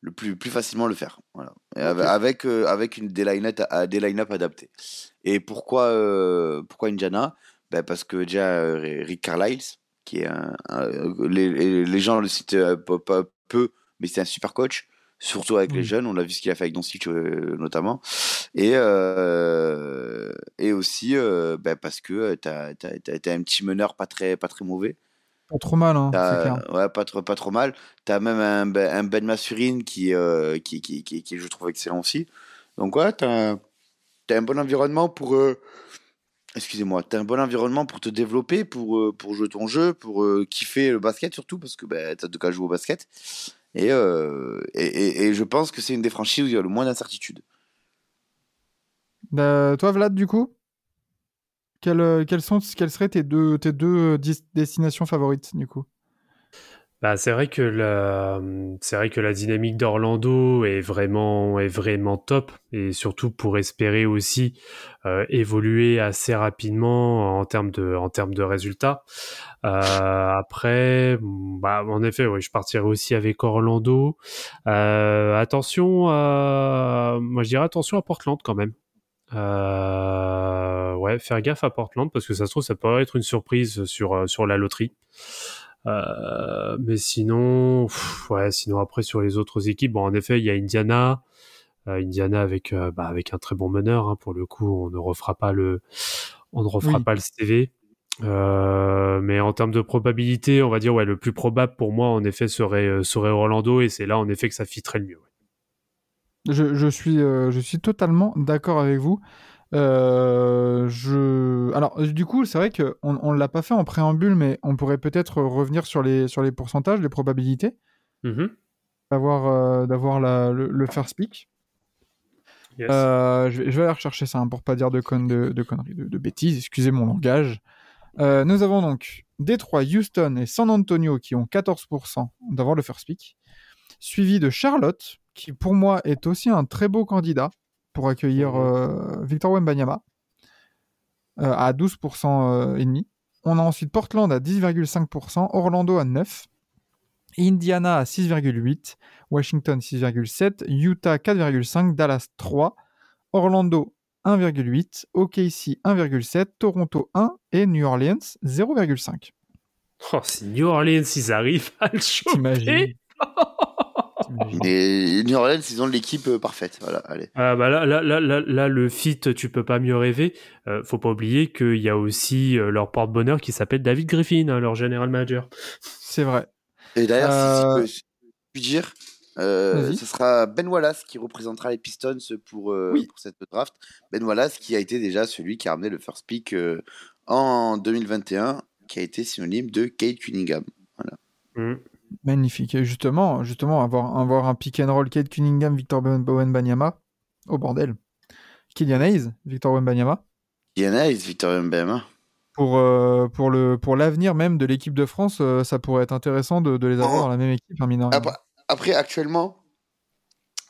le plus, plus facilement le faire. Voilà. Avec, avec, euh, avec une, des line-up adaptés. Et pourquoi, euh, pourquoi Indiana? Ben Parce que déjà, euh, Rick Carlisle, qui est un, un- les, les- gens le citent peu, peu- peu, mais c'est un super coach, surtout avec les jeunes. On a vu ce qu'il a fait avec Doncic euh, notamment. Et, euh, et aussi euh, ben parce que tu as, un petit meneur pas très, pas très mauvais. Pas trop mal, hein, T'as- clair. ouais, pas trop, pas trop mal. T'as même un, Ben- un Ben Masurine qui, euh, qui, qui, qui, qui, je trouve excellent aussi. Donc ouais, t'as un, t'as un bon environnement pour... euh, Excusez-moi, t'as un bon environnement pour te développer, pour, euh, pour jouer ton jeu, pour euh, kiffer le basket surtout, parce que ben, t'as de quoi jouer au basket. Et, euh, et, et, et je pense que c'est une des franchises où il y a le moins d'incertitude. Euh, toi, Vlad, du coup quelles, euh, quelles, sont, quelles seraient tes deux, tes deux euh, destinations favorites, du coup? Bah, c'est vrai que la, c'est vrai que la dynamique d'Orlando est vraiment, est vraiment top et surtout pour espérer aussi euh, évoluer assez rapidement en termes de, en termes de résultats. Euh, après, bah, en effet, oui, je partirai aussi avec Orlando. Euh, attention à, moi je dirais attention à Portland quand même. Euh, ouais, faire gaffe à Portland parce que ça se trouve ça pourrait être une surprise sur sur la loterie. Euh, mais sinon, pff, ouais, sinon après sur les autres équipes, bon, en effet, il y a Indiana, euh, Indiana avec euh, bah, avec un très bon meneur. hein, pour le coup, on ne refera pas le, on ne refera Oui. pas le CV. Mais en termes de probabilité, on va dire ouais, le plus probable pour moi, en effet, serait serait Orlando et c'est là en effet que ça fitterait le mieux. ouais. je, je suis, je suis totalement d'accord avec vous. Euh, je... Alors, euh, du coup, c'est vrai qu'on ne l'a pas fait en préambule, mais on pourrait peut-être revenir sur les, sur les pourcentages, les probabilités, Mhm. d'avoir euh, d'avoir la- le, le first pick. Yes. Euh, je, vais, je vais aller rechercher ça hein, pour pas dire de, con- de, de conneries, de, de bêtises, excusez mon langage. Nous avons donc Détroit, Houston et San Antonio qui ont 14% d'avoir le first pick, suivi de Charlotte, qui pour moi est aussi un très beau candidat pour accueillir euh, Victor Wembanyama euh, à 12% euh, et demi. On a ensuite Portland à 10,5%, Orlando à 9%, Indiana à 6,8%, Washington 6,7%, Utah 4,5%, Dallas 3%, Orlando 1,8%, OKC 1,7%, Toronto 1% et New Orleans 0,5%. Oh, si New Orleans ils arrivent à le choper. Et New Orleans, ils ont l'équipe euh, parfaite. Voilà, allez. Ah bah là, là, là, là, là, le fit, tu peux pas mieux rêver. Euh, faut pas oublier qu'il y a aussi euh, leur porte-bonheur qui s'appelle David Griffin, hein, leur general manager. C'est vrai. Et d'ailleurs, Euh, si, si je puis dire, euh, Vas-y. ce sera Ben Wallace qui représentera les Pistons pour, euh, Oui. pour cette draft. Ben Wallace qui a été déjà celui qui a ramené le first pick euh, en 2021, qui a été synonyme de Kate Cunningham. Mm. Magnifique. Et justement, justement avoir, avoir un pick and roll Kate Cunningham, Victor Bowen Banyama. Oh bordel. Kylian Hayes, Victor Wembanyama. Yana et Victor Mbema. Pour, euh, pour, le, pour l'avenir même de l'équipe de France, euh, ça pourrait être intéressant de, de les avoir Oh. dans la même équipe, hein. Après, après, actuellement,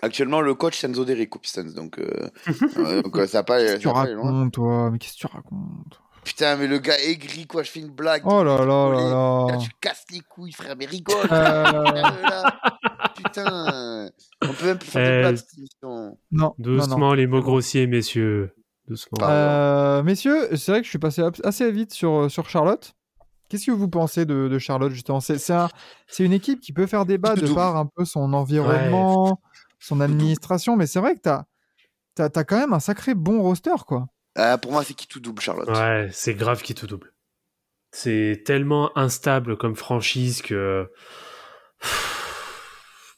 actuellement, le coach c'est Enzo Derrick. Donc, euh, donc ça va pas, Qu'est-ce que tu racontes, toi? Mais qu'est-ce que tu racontes? Putain, mais le gars aigri, quoi. Je fais une blague. Oh là là là Là, là tu casses les couilles, frère, mais rigole. Euh, Euh, là. Putain, on peut même plus faire de blagues cette émission. Non, Doucement non, non. les mots grossiers, messieurs. Doucement. Euh, messieurs, c'est vrai que je suis passé assez vite sur, sur Charlotte. Qu'est-ce que vous pensez de, de Charlotte justement? C'est c'est un- c'est une équipe qui peut faire débat de par un peu son environnement, son administration, mais c'est vrai que tu as, quand même un sacré bon roster, quoi. Euh, pour moi, c'est qui tout double, Charlotte. Ouais, c'est grave qui tout double. C'est tellement instable comme franchise que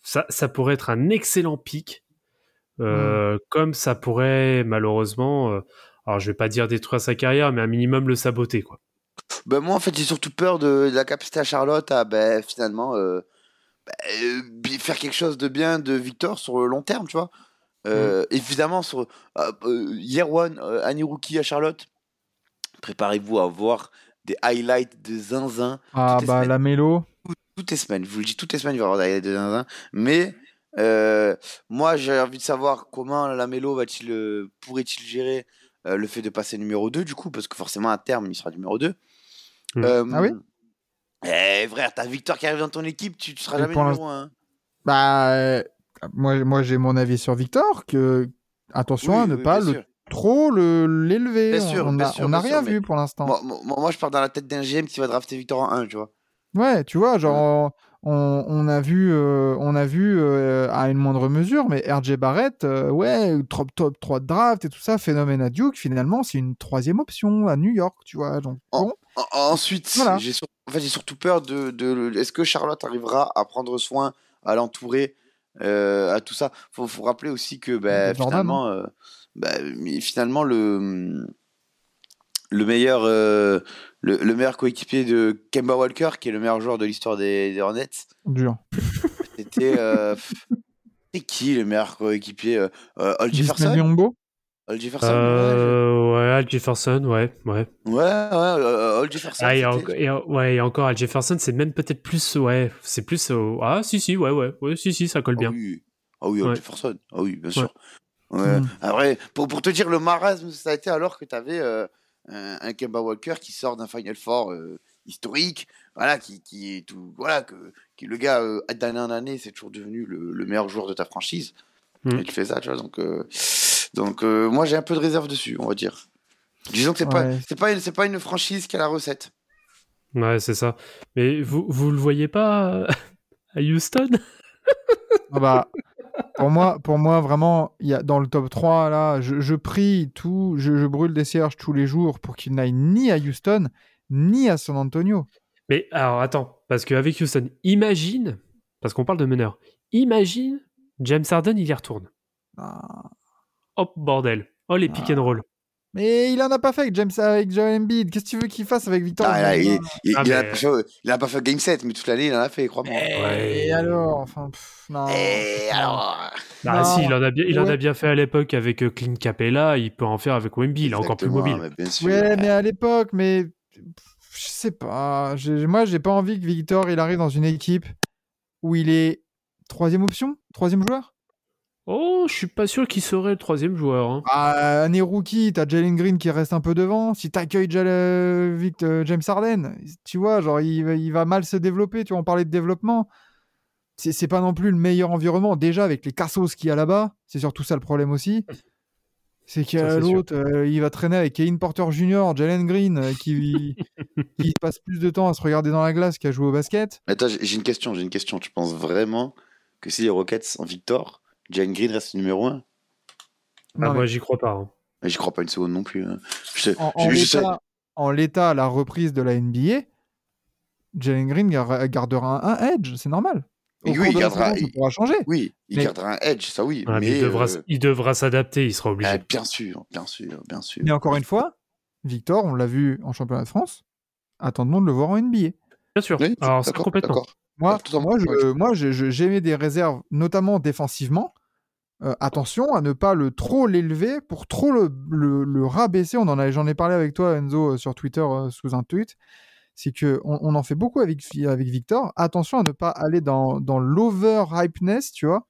ça, ça pourrait être un excellent pic, euh, comme ça pourrait malheureusement, euh, alors je vais pas dire détruire sa carrière, mais un minimum le saboter quoi. Ben, moi, en fait, j'ai surtout peur de, de la capacité à Charlotte à ben, finalement euh, ben, bi- faire quelque chose de bien de Victor sur le long terme, tu vois. Euh, Évidemment, sur euh, euh, Year One, euh, rookie à Charlotte, préparez-vous à voir des highlights de zinzin Ah bah semaines. la mélo. toutes les semaines. Je vous le dis, toutes les semaines, il va y avoir des highlights de zinzin. Mais euh, moi, j'ai envie de savoir comment Lamelo va-t-il, euh, pourrait-il gérer euh, le fait de passer numéro 2, du coup, parce que forcément, à terme, il sera numéro 2. Mm. Euh, Ah oui Eh, frère, t'as Victor qui arrive dans ton équipe, tu, tu seras Et jamais numéro 1. Bah, euh, moi, moi j'ai mon avis sur Victor, que attention à ne pas le, trop le- l'élever. Bien On- sûr, on bien n'a on rien vu pour l'instant. Moi, moi, moi, je pars dans la tête d'un GM qui va drafter Victor en 1, tu vois. Ouais, tu vois, genre, on, on a vu, euh, on a vu euh, à une moindre mesure, mais RJ Barrett, euh, ouais, top, top 3 de draft et tout ça, phénomène à Duke, finalement, c'est une troisième option à New York, tu vois. Donc, bon, En- Ensuite, Voilà. j'ai sur- en fait, j'ai surtout peur de, de- est-ce que Charlotte arrivera à prendre soin, à l'entourer, à tout ça. Faut, faut rappeler aussi que De Jordan, finalement, euh, mais finalement le le meilleur euh, le, le meilleur coéquipier de Kemba Walker, qui est le meilleur joueur de l'histoire des, des Hornets, dur. c'était euh, c'est qui le meilleur coéquipier euh, euh, Jefferson? Al Jefferson. ouais, Euh, ouais, Al Jefferson, ouais, ouais. ouais, ouais, euh, Al Jefferson. Ah, et, en- ouais, et encore Al Jefferson, c'est même peut-être plus, ouais, c'est plus, euh, ah si si, ouais ouais, ouais, si si, ça colle Ah bien. oui, ah oui, Al Ouais. Jefferson. Ah oui, bien sûr. Ouais. Mm. Après, pour, pour te dire le marasme, ça a été alors que tu avais un, un Kemba Walker qui sort d'un Final Four euh, historique, voilà, qui, qui est tout, voilà, que, qui le gars euh, d'année en année, c'est toujours devenu le, le meilleur joueur de ta franchise. Mm. Et tu fais ça, tu vois. Donc, euh, donc euh, moi j'ai un peu de réserve dessus, on va dire. Disons que c'est pas, Ouais. c'est pas, une- c'est pas une franchise qui a la recette. Ouais, c'est ça. Mais vous vous le voyez pas euh, à Houston? Ah bah, pour moi, pour moi, vraiment, il y a, dans le top 3, là, je, je prie tout, je, je brûle des cierges tous les jours pour qu'il n'aille ni à Houston, ni à San Antonio. Mais alors attends, parce qu'avec Houston, imagine, parce qu'on parle de meneur, imagine James Harden, il y retourne. Ah. Hop, bordel. Oh, les pick Ah. and roll. Mais il en a pas fait avec James, avec Joel Embiid. Qu'est-ce que tu veux qu'il fasse avec Victor Ah, là, il, il, Ah, il a mais- pas fait, il a pas fait Game 7, mais toute l'année il en a fait, crois-moi. Ouais. Et alors, enfin, pff, non. Et alors Ah Non. si, il en a bien, il en a bien fait à l'époque avec euh, Clint Capella, il peut en faire avec Wemby, il est encore plus mobile. mais bien sûr. Ouais, mais à l'époque, mais je sais pas. Moi, j'ai pas envie que Victor il arrive dans une équipe où il est troisième option, troisième joueur? Oh, je suis pas sûr qu'il serait le troisième joueur. hein. Ah, année rookie, t'as Jalen Green qui reste un peu devant. Si t'accueilles Jal- euh, Vic- euh, James Harden, tu vois, genre il, va- il va mal se développer. Tu vois, on parlait de développement. C'est pas non plus le meilleur environnement. Déjà avec les cassos qu'il y a là-bas, c'est surtout ça le problème aussi. C'est euh, c'est sûr. l'autre, euh, il va traîner avec Kevin Porter Jr., Jalen Green, euh, qui, qui passe plus de temps à se regarder dans la glace qu'à jouer au basket. Attends, j'ai j'ai une question, j'ai une question. Tu penses vraiment que si les Rockets en victoire, Jalen Green reste numéro 1 Ah, mais moi, j'y crois pas. hein. J'y crois pas une seconde non plus. hein. Je en, l'état, à la reprise de la NBA, Jalen Green gar- gardera un, un edge, c'est normal. Au Oui, il gardera- saison, ça il- pourra changer. Oui, il Mais- gardera un edge, ça oui. Ah, mais mais il devra, euh, il devra s'adapter, il sera obligé. ah, bien sûr, bien sûr, bien sûr. Mais encore une fois, Victor, on l'a vu en championnat de France, attendons de le voir en NBA. Bien sûr. Oui, Alors, ça complètement. Moi, moi, je, moi je- je- j'émets des réserves, notamment défensivement. Euh, attention à ne pas le trop l'élever pour trop le, le- le rabaisser. On en a, j'en ai parlé avec toi, Enzo, euh, sur Twitter euh, sous un tweet. C'est que on, on en fait beaucoup avec, avec Victor. Attention à ne pas aller dans, dans l'over-hypeness, tu vois.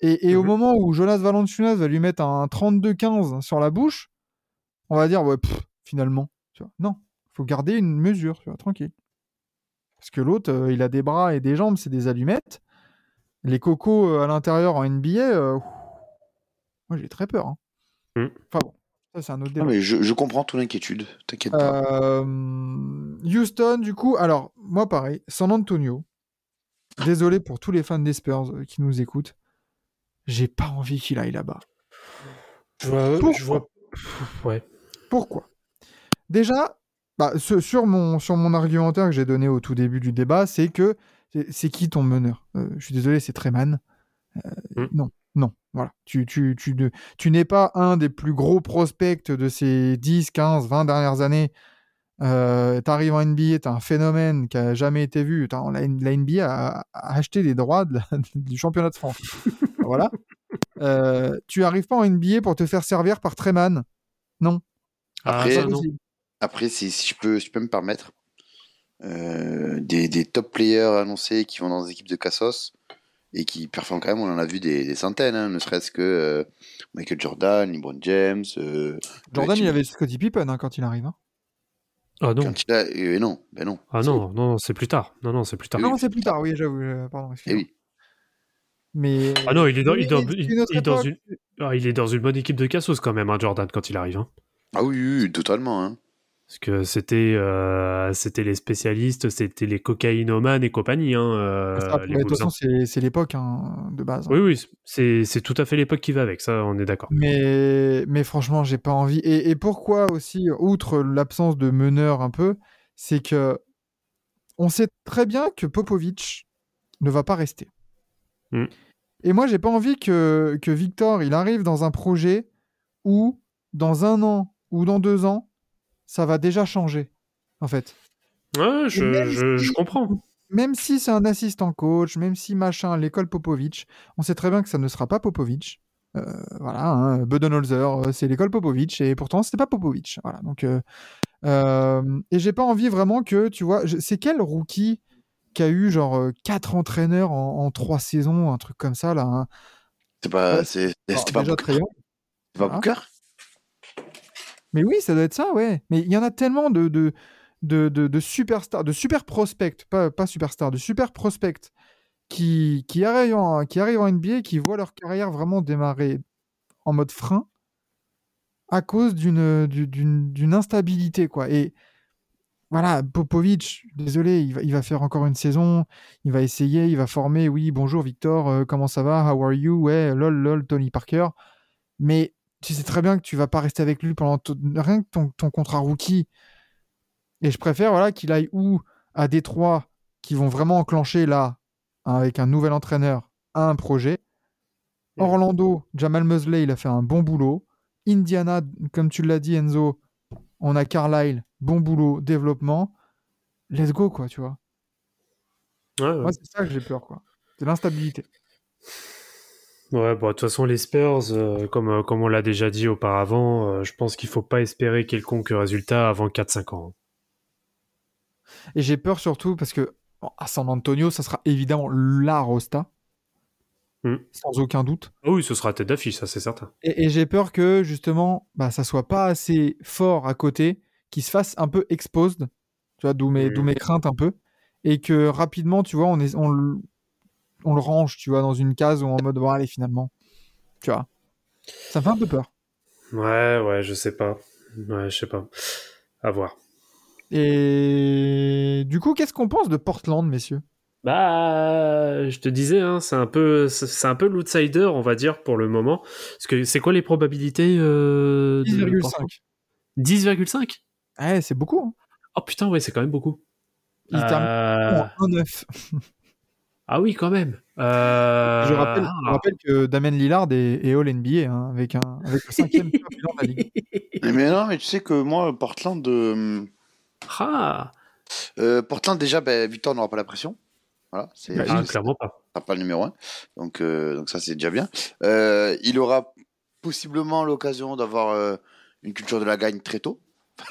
Et, et au Mhm. moment où Jonas Valanciunas va lui mettre un 32-15 sur la bouche, on va dire, ouais, pff, finalement. Tu vois. Non, faut garder une mesure, tu vois, tranquille. Parce que l'autre, il a des bras et des jambes, c'est des allumettes. Les cocos euh, à l'intérieur en NBA, euh, moi j'ai très peur. hein. Mm. Enfin bon, Ça, c'est un autre Ah, débat. mais je, je comprends ton inquiétude, t'inquiète pas. Euh, Houston, du coup, alors, moi, pareil, San Antonio. Désolé pour tous les fans des Spurs qui nous écoutent. J'ai pas envie qu'il aille là-bas. Je vois, Pourquoi je vois. Pff, Ouais. Pourquoi? Déjà, bah, ce- sur, mon, sur mon argumentaire que j'ai donné au tout début du débat, c'est que c'est- qui ton meneur? Euh, Je suis désolé, c'est Treman. Euh, Hmm. Non, non, voilà. Tu, tu, tu, tu n'es pas un des plus gros prospects de ces 10, 15, 20 dernières années. Euh, T'arrives en NBA, t'as un phénomène qui a jamais été vu. La, la NBA a, a acheté les droits de la- du championnat de France. voilà. Euh, tu arrives pas en NBA pour te faire servir par Treman. Non. Après- non. si je, peux, si je peux me permettre, euh, des, des top players annoncés qui vont dans des équipes de Cassos et qui performent quand même, on en a vu des, des centaines, hein, ne serait-ce que euh, Michael Jordan, LeBron James. euh, Jordan, il avait Scottie Pippen hein, quand il arrive. hein. Ah non. Quand il a... euh, non, ben non. Ah non, non, non, c'est plus tard. Non, non, c'est plus tard. Oui. Non, c'est plus tard, oui, j'avoue. Pardon, Eh oui. Mais. Ah non, il est dans, il est dans- il- une autre il est dans époque. une, ah, il est dans une bonne équipe de Cassos quand même, hein, Jordan, quand il arrive. hein. Ah oui, oui, oui, totalement. Hein. Parce que c'était euh, c'était les spécialistes, c'était les cocaïnomanes et compagnie. Hein, euh, Ça, mais les de toute Bulls, façon, hein. c'est l'époque hein, de base. hein. Oui, oui, c'est c'est tout à fait l'époque qui va avec, ça, on est d'accord. Mais, mais franchement, j'ai pas envie. Et, et pourquoi aussi, outre l'absence de meneur un peu, c'est que on sait très bien que Popovic ne va pas rester. Mm. Et moi, j'ai pas envie que, que Victor il arrive dans un projet où, dans un an ou dans deux ans, ça va déjà changer, en fait. Ouais, je, même je, si- je comprends. Même si c'est un assistant coach, même si machin, l'école Popovic, on sait très bien que ça ne sera pas Popovic. Euh, voilà, hein, Budenholzer, euh, c'est l'école Popovic, et pourtant, c'était pas Popovic. Voilà, donc, euh, euh, et j'ai pas envie vraiment que, tu vois, c'est quel rookie qui a eu genre euh, quatre entraîneurs en, en trois saisons, un truc comme ça, là hein? C'est pas, Ouais. c'est, pas Booker. C'est pas Voilà. Booker Mais oui, ça doit être ça, ouais. Mais il y en a tellement de, de, de, de, superstars, de super prospects, pas, pas superstars, de super prospects qui, qui, arrivent en, qui arrivent en NBA, qui voient leur carrière vraiment démarrer en mode frein à cause d'une, du- d'une, d'une instabilité, quoi. Et voilà, Popovic, désolé, il va, il va faire encore une saison, il va essayer, il va former, oui, bonjour Victor, euh, comment ça va, how are you, ouais, lol, lol, Tony Parker. Mais tu sais très bien que tu vas pas rester avec lui pendant rien que ton, ton contrat rookie. Et je préfère voilà, qu'il aille où à Détroit, qui vont vraiment enclencher là, avec un nouvel entraîneur, un projet. Orlando, Jamal Mosley, il a fait un bon boulot. Indiana, comme tu l'as dit, Enzo, on a Carlisle, bon boulot, développement. Let's go, quoi, tu vois. Ouais, ouais. Moi, c'est ça que j'ai peur, quoi. C'est l'instabilité. Ouais, bon, de toute façon, les Spurs, euh, comme, euh, comme on l'a déjà dit auparavant, euh, je pense qu'il faut pas espérer quelconque résultat avant 4-5 ans. Et j'ai peur surtout parce que bon, à San Antonio, ça sera évidemment la Rosta, Mm. sans aucun doute. Ah oui, ce sera tête d'affiche, ça c'est certain. Et, et j'ai peur que justement, bah, ça soit pas assez fort à côté, qu'il se fasse un peu exposed, tu vois, d'où mes, Mm. mes craintes un peu, et que rapidement, tu vois, on, est, on, le, on le range, tu vois, dans une case où en mode, bon, allez, finalement, tu vois. Ça me fait un peu peur. Ouais, ouais, je sais pas. Ouais, je sais pas. À voir. Et du coup, qu'est-ce qu'on pense de Portland, messieurs? Bah, je te disais, hein, c'est un peu, c'est un peu l'outsider, on va dire, pour le moment. Parce que c'est quoi les probabilités euh, de Portland? 10,5. 10,5 Ouais, c'est beaucoup. hein. Oh putain, ouais, c'est quand même beaucoup. Il termine Euh, en 1-9. Ah oui, quand même. Euh, Je rappelle, je rappelle que Damien Lillard est, est All NBA hein, avec, un, avec le cinquième de la ligue. Mais non, mais tu sais que moi, Portland, euh, Ah, euh, Portland déjà, ben, Victor n'aura pas la pression. Voilà, c'est Bah, Ah, il- clairement pas. sera pas le numéro 1. Donc, euh, donc ça, c'est déjà bien. Euh, il aura possiblement l'occasion d'avoir euh, une culture de la gagne très tôt.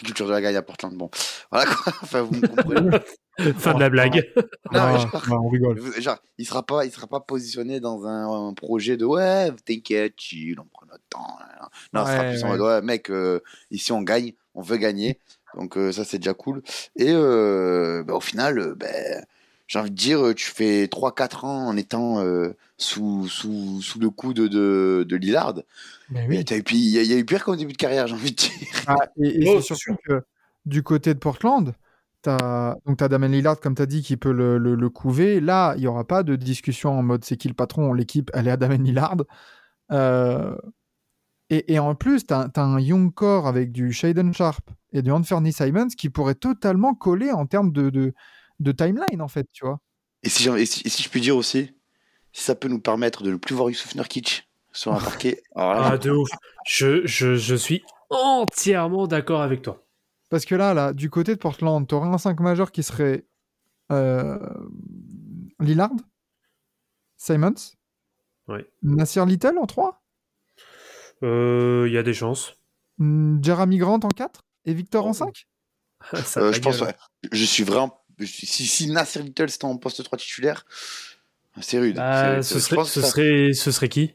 Culture de la gagne à Portland, bon. Voilà quoi. Enfin, vous me comprenez. fin de la blague. Non, mais Ah, genre, ouais, on rigole. genre, il sera pas, il sera pas positionné dans un, un projet de ouais, t'inquiète, chill, on prend notre temps. Non, il sera Ouais, plus en ouais. mode ouais, mec, euh, ici on gagne, on veut gagner. Donc euh, ça c'est déjà cool. Et euh, bah, au final, euh, ben, j'ai envie de dire, euh, tu fais 3-4 ans en étant euh, sous, sous, sous le coup de, de, de Lillard. Eu pi- Il y, a- il y a eu pire comme début de carrière, j'ai envie de dire. Ah, et et Oh, c'est surtout que du côté de Portland, tu as, Damien Lillard, comme tu as dit, qui peut le, le- le couver. Là, il n'y aura pas de discussion en mode c'est qui le patron, l'équipe, elle est à Damien Lillard. Euh, et, et en plus, tu as, un young core avec du Shaden Sharp et du Anthony Simons qui pourrait totalement coller en termes de, de, de timeline, en fait, tu vois. Et si, et si, et si je puis dire aussi, si ça peut nous permettre de ne plus voir Yusuf Nurkic sur un parquet. Alors là, Ah, de ouf. Je, je, je suis entièrement d'accord avec toi. Parce que là, là, du côté de Portland, tu aurais un 5 majeur qui serait euh, Lillard, Simons, Ouais. Nasir Little en 3, Euh, Il y a des chances. Jeremy Grant en 4 et Victor en Oh. 5 Ça euh, je pense, ouais. Je suis vraiment. Si, si Nasir Little c'était en poste 3 titulaire, c'est rude. c'est Bah, rude. ce, serait, ce, ça- serait, ce serait qui?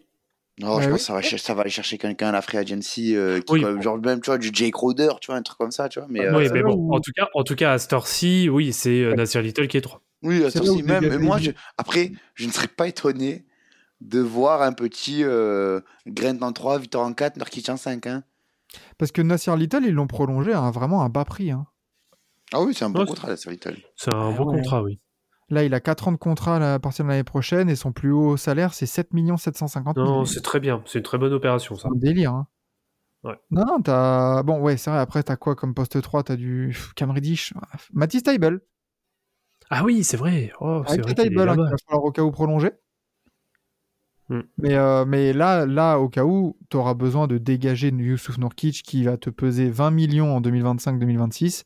Non, Ouais, je oui. pense que ça va, ça va aller chercher quelqu'un à la free agency, euh, qui, Oui. quoi, genre même tu vois du Jake Roder, tu vois un truc comme ça, tu vois. Mais Ah, Oui, euh, mais là bon, où- en tout cas, en tout cas à cette heure-ci, oui, c'est euh. Nasir Little qui est 3. oui, à c'est ce là où aussi même. Mais moi, je- après, je ne serais pas étonné de voir un petit euh, Grant en 3, Victor en 4, Nurkic en 5. Hein. Parce que Nasir Little, ils l'ont prolongé à un- vraiment un bas prix. hein. Ah oui, c'est un bon Ouais, contrat, Little. C'est un Ah beau ouais. contrat, oui. Là, il a 4 ans de contrat à partir de l'année prochaine et son plus haut salaire, c'est 7 750 000. Non, c'est très bien. C'est une très bonne opération, ça. C'est un délire. hein. Ouais. Non, non, t'as. Bon, ouais, c'est vrai. Après, t'as quoi comme poste 3 T'as du Cam Reddish, Matisse Taibel. Ah oui, c'est vrai. Oh, c'est Avec vrai Taibel, hein, va falloir au cas où prolonger. Hmm. Mais, euh, mais là, là, au cas où, tu auras besoin de dégager Youssouf Nourkic qui va te peser 20 millions en 2025-2026.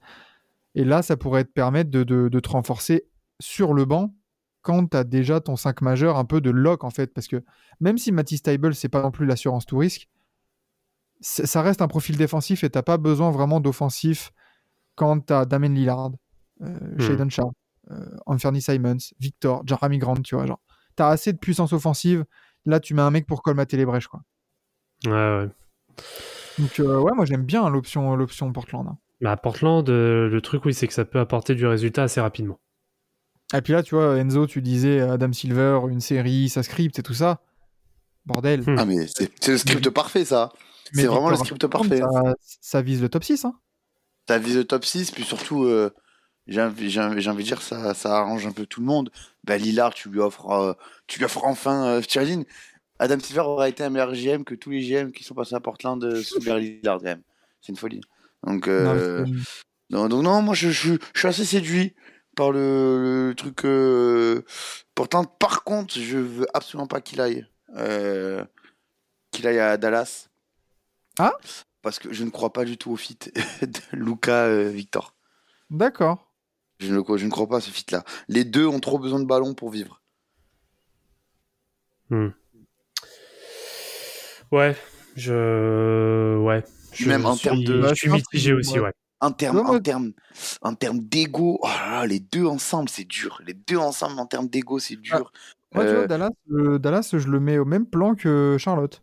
Et là, ça pourrait te permettre de, de- de te renforcer sur le banc quand tu as déjà ton 5 majeur un peu de lock en fait. Parce que même si Matisse Taibel, c'est pas non plus l'assurance tout risque, ça reste un profil défensif et t'as pas besoin vraiment d'offensif quand tu as Damien Lillard, euh, Shaden Sharp, euh, Anthony Simons, Victor, Jeremy Grant, tu vois. Genre, tu as assez de puissance offensive. Là, tu mets un mec pour colmater les brèches. Quoi. Ouais, ouais. Donc, euh, ouais, moi j'aime bien l'option, l'option Portland. hein. Mais à Portland, euh, le truc, oui, c'est que ça peut apporter du résultat assez rapidement. Et puis là, tu vois, Enzo, tu disais Adam Silver, une série, ça script et tout ça. Bordel. Hmm. Ah, mais c'est le script parfait, ça. C'est vraiment le script parfait. Ça, ça vise le top 6. Hein. T'as visé le top 6, puis surtout, euh, j'ai envie, de dire, ça, ça arrange un peu tout le monde. Bah, Lillard, tu lui offres, euh, tu lui offres enfin, euh, Adam Silver aurait été un meilleur GM que tous les GM qui sont passés à Portland sous Lillard, quand même. C'est une folie. Donc, euh, Non, donc non, moi, je, je, je suis assez séduit par le, le truc euh, Portland. Par contre, je veux absolument pas qu'il aille, euh, qu'il aille à Dallas. Ah Parce que je ne crois pas du tout au fit de Luca euh, Victor. D'accord. Je ne, je ne crois pas à ce fit-là. Les deux ont trop besoin de ballon pour vivre. Ouais, je. Ouais. Je Même en suis- termes de- Je suis mitigé aussi, ouais. ouais. En termes Non, moi- en termes, en termes d'ego, oh là là, les deux ensemble, c'est dur. Les deux ensemble en termes d'ego, c'est dur. Moi, tu Euh, vois, Dallas, euh, Dallas, je le mets au même plan que Charlotte.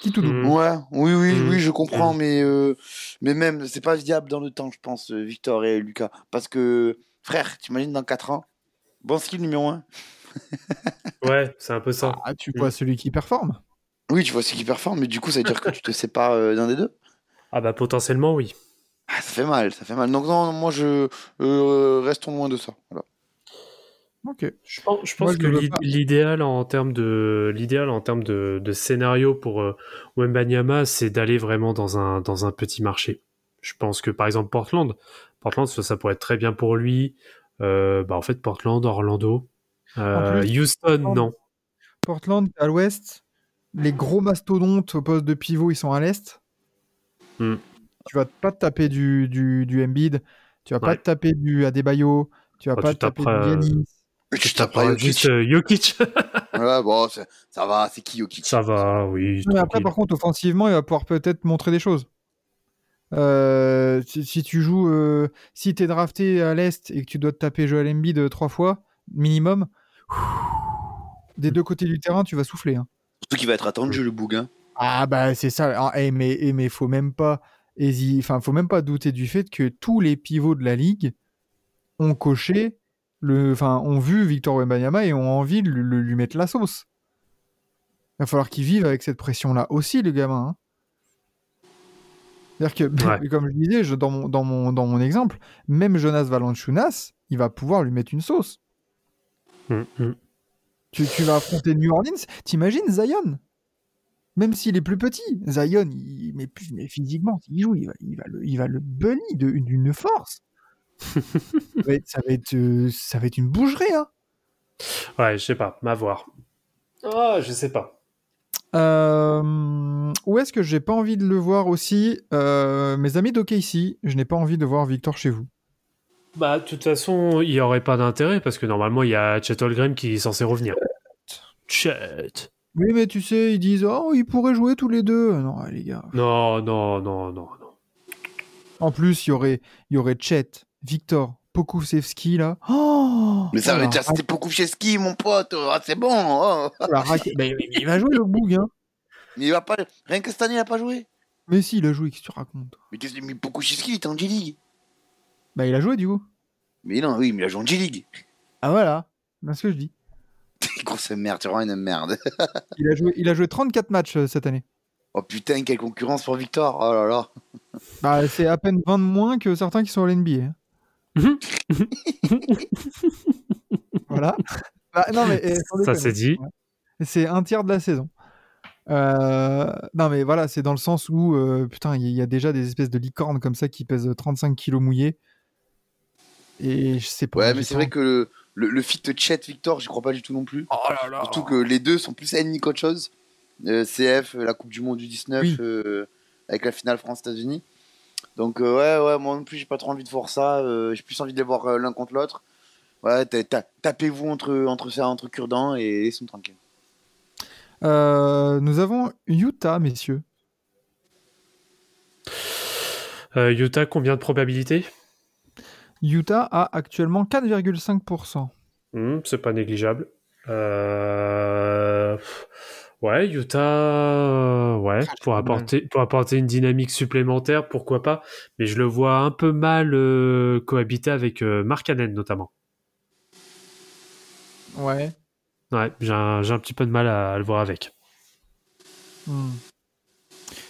Qui tout double. Mm. Ouais, oui, oui, Mm. oui, je comprends, mais, euh, mais même, c'est pas viable dans le temps, je pense, euh, Victor et Lucas. Parce que, frère, t'imagines dans 4 ans, bon skill numéro 1. Ouais, c'est un peu ça. Ah, tu vois celui qui performe. Oui, tu vois ce qui performe, mais du coup, ça veut dire que tu te sépares euh, d'un des deux? Ah bah potentiellement, oui. Ah, ça fait mal, ça fait mal. Donc, non, moi, je. euh, restons loin de ça. Voilà. Ok. Je pense, je Moi, pense je que l'idéal en termes de l'idéal en termes de, de scénario pour euh, Wembanyama, c'est d'aller vraiment dans un dans un petit marché. Je pense que par exemple Portland, Portland ça, ça pourrait être très bien pour lui. Euh, bah en fait Portland, Orlando, Euh, plus, Houston Portland- non. Portland, à l'ouest. Les gros mastodontes au poste de pivot, ils sont à l'est. Hmm. Tu vas pas te taper du, du, du Embiid. Tu vas pas te taper du Adebayo. Tu vas Bah, pas tu te taper du Giannis. Tu Tu tapes taperas pas Jokic. juste euh, Jokic. Ouais, bon, ça, va, c'est qui Jokic? Ça va, oui. Mais après, par contre, offensivement, il va pouvoir peut-être montrer des choses. Euh, si, si tu joues, euh, si tu es drafté à l'Est et que tu dois te taper Joel Embiid euh, trois fois, minimum, des deux côtés du terrain, tu vas souffler. hein. Surtout qu'il va être attendu, le bouguin. Ah bah c'est ça. Ah, eh, mais, eh, mais faut même pas hési- enfin faut même pas douter du fait que tous les pivots de la ligue ont coché le, enfin, ont vu Victor Wembanyama et ont envie de lui, lui- mettre la sauce. Il va falloir qu'il vive avec cette pression-là aussi, les gamins. hein. C'est-à-dire que, Ouais. comme je disais je- dans, mon, dans, mon, dans mon exemple, même Jonas Valanciunas, il va pouvoir lui mettre une sauce. Mm, mm. Tu, tu vas affronter New Orleans, t'imagines Zion? Même s'il est plus petit, Zion, il, mais, mais physiquement, s'il joue, il va, il va le, il va le bunny de- d'une force. ça, va être, ça, va être, euh, ça va être une bougerie, hein. Ouais, je sais pas, à voir. Ah, je sais pas. Euh, où est-ce que j'ai pas envie de le voir aussi? Euh, Mes amis d'OKC, je n'ai pas envie de voir Victor chez vous. Bah, de toute façon, il y aurait pas d'intérêt parce que normalement, il y a Chet Holmgren qui est censé revenir. Chet. Oui, mais tu sais, ils disent Oh, ils pourraient jouer tous les deux. Non, les gars. Non, non, non, non, non. En plus, il y aurait, y aurait Chet, Victor, Pokusevski là. Oh Mais ça va la déjà, c'était beaucoup chez ski, mon pote. Ah, c'est bon. oh. Mais- mais il va jouer le boug, hein. Mais il va pas. Rien que cette année, il a pas joué. Mais si, il a joué, qu'est-ce que tu racontes Mais qu'est-ce mais il était en G-League. Bah, il a joué du coup. Mais non, oui, mais il a joué en G-League. Ah voilà, c'est ce que je dis. Grosse merde, c'est vraiment une merde. Il a joué, il a joué 34 matchs euh, cette année. Oh putain, quelle concurrence pour Victor. Oh là là. Bah, c'est à peine 20 de moins que certains qui sont à l'NBA. hein. voilà. Bah, non, mais, eh, Ça, c'est dit. Ouais. C'est un tiers de la saison. Euh, non, mais voilà, c'est dans le sens où, euh, putain, il y, y a déjà des espèces de licornes comme ça qui pèsent 35 kilos mouillés. Et je sais pas. Ouais, mais c'est vrai que le, le, le fit Chet Victor, j'y crois pas du tout non plus. Oh là là. Surtout que les deux sont plus ennemis qu'autre chose. Euh, CF, euh, la Coupe du Monde du 19, Oui. euh, avec la finale France-États-Unis. Donc, euh, ouais, ouais, moi non plus, j'ai pas trop envie de voir ça. euh, j'ai plus envie de les voir euh, l'un contre l'autre. Ouais, ta- ta- tapez-vous entre, entre ça, entre cure-dents et laissons tranquilles. Euh, nous avons Utah, messieurs. Euh, Utah, combien de probabilités? Utah a actuellement 4,5%. Hmm, C'est pas négligeable. Euh, Ouais, Utah, euh, ouais, pour apporter, pour apporter une dynamique supplémentaire, pourquoi pas. Mais je le vois un peu mal euh, cohabiter avec euh, Markkanen notamment. Ouais. Ouais, j'ai un, j'ai un petit peu de mal à, à le voir avec. Hmm.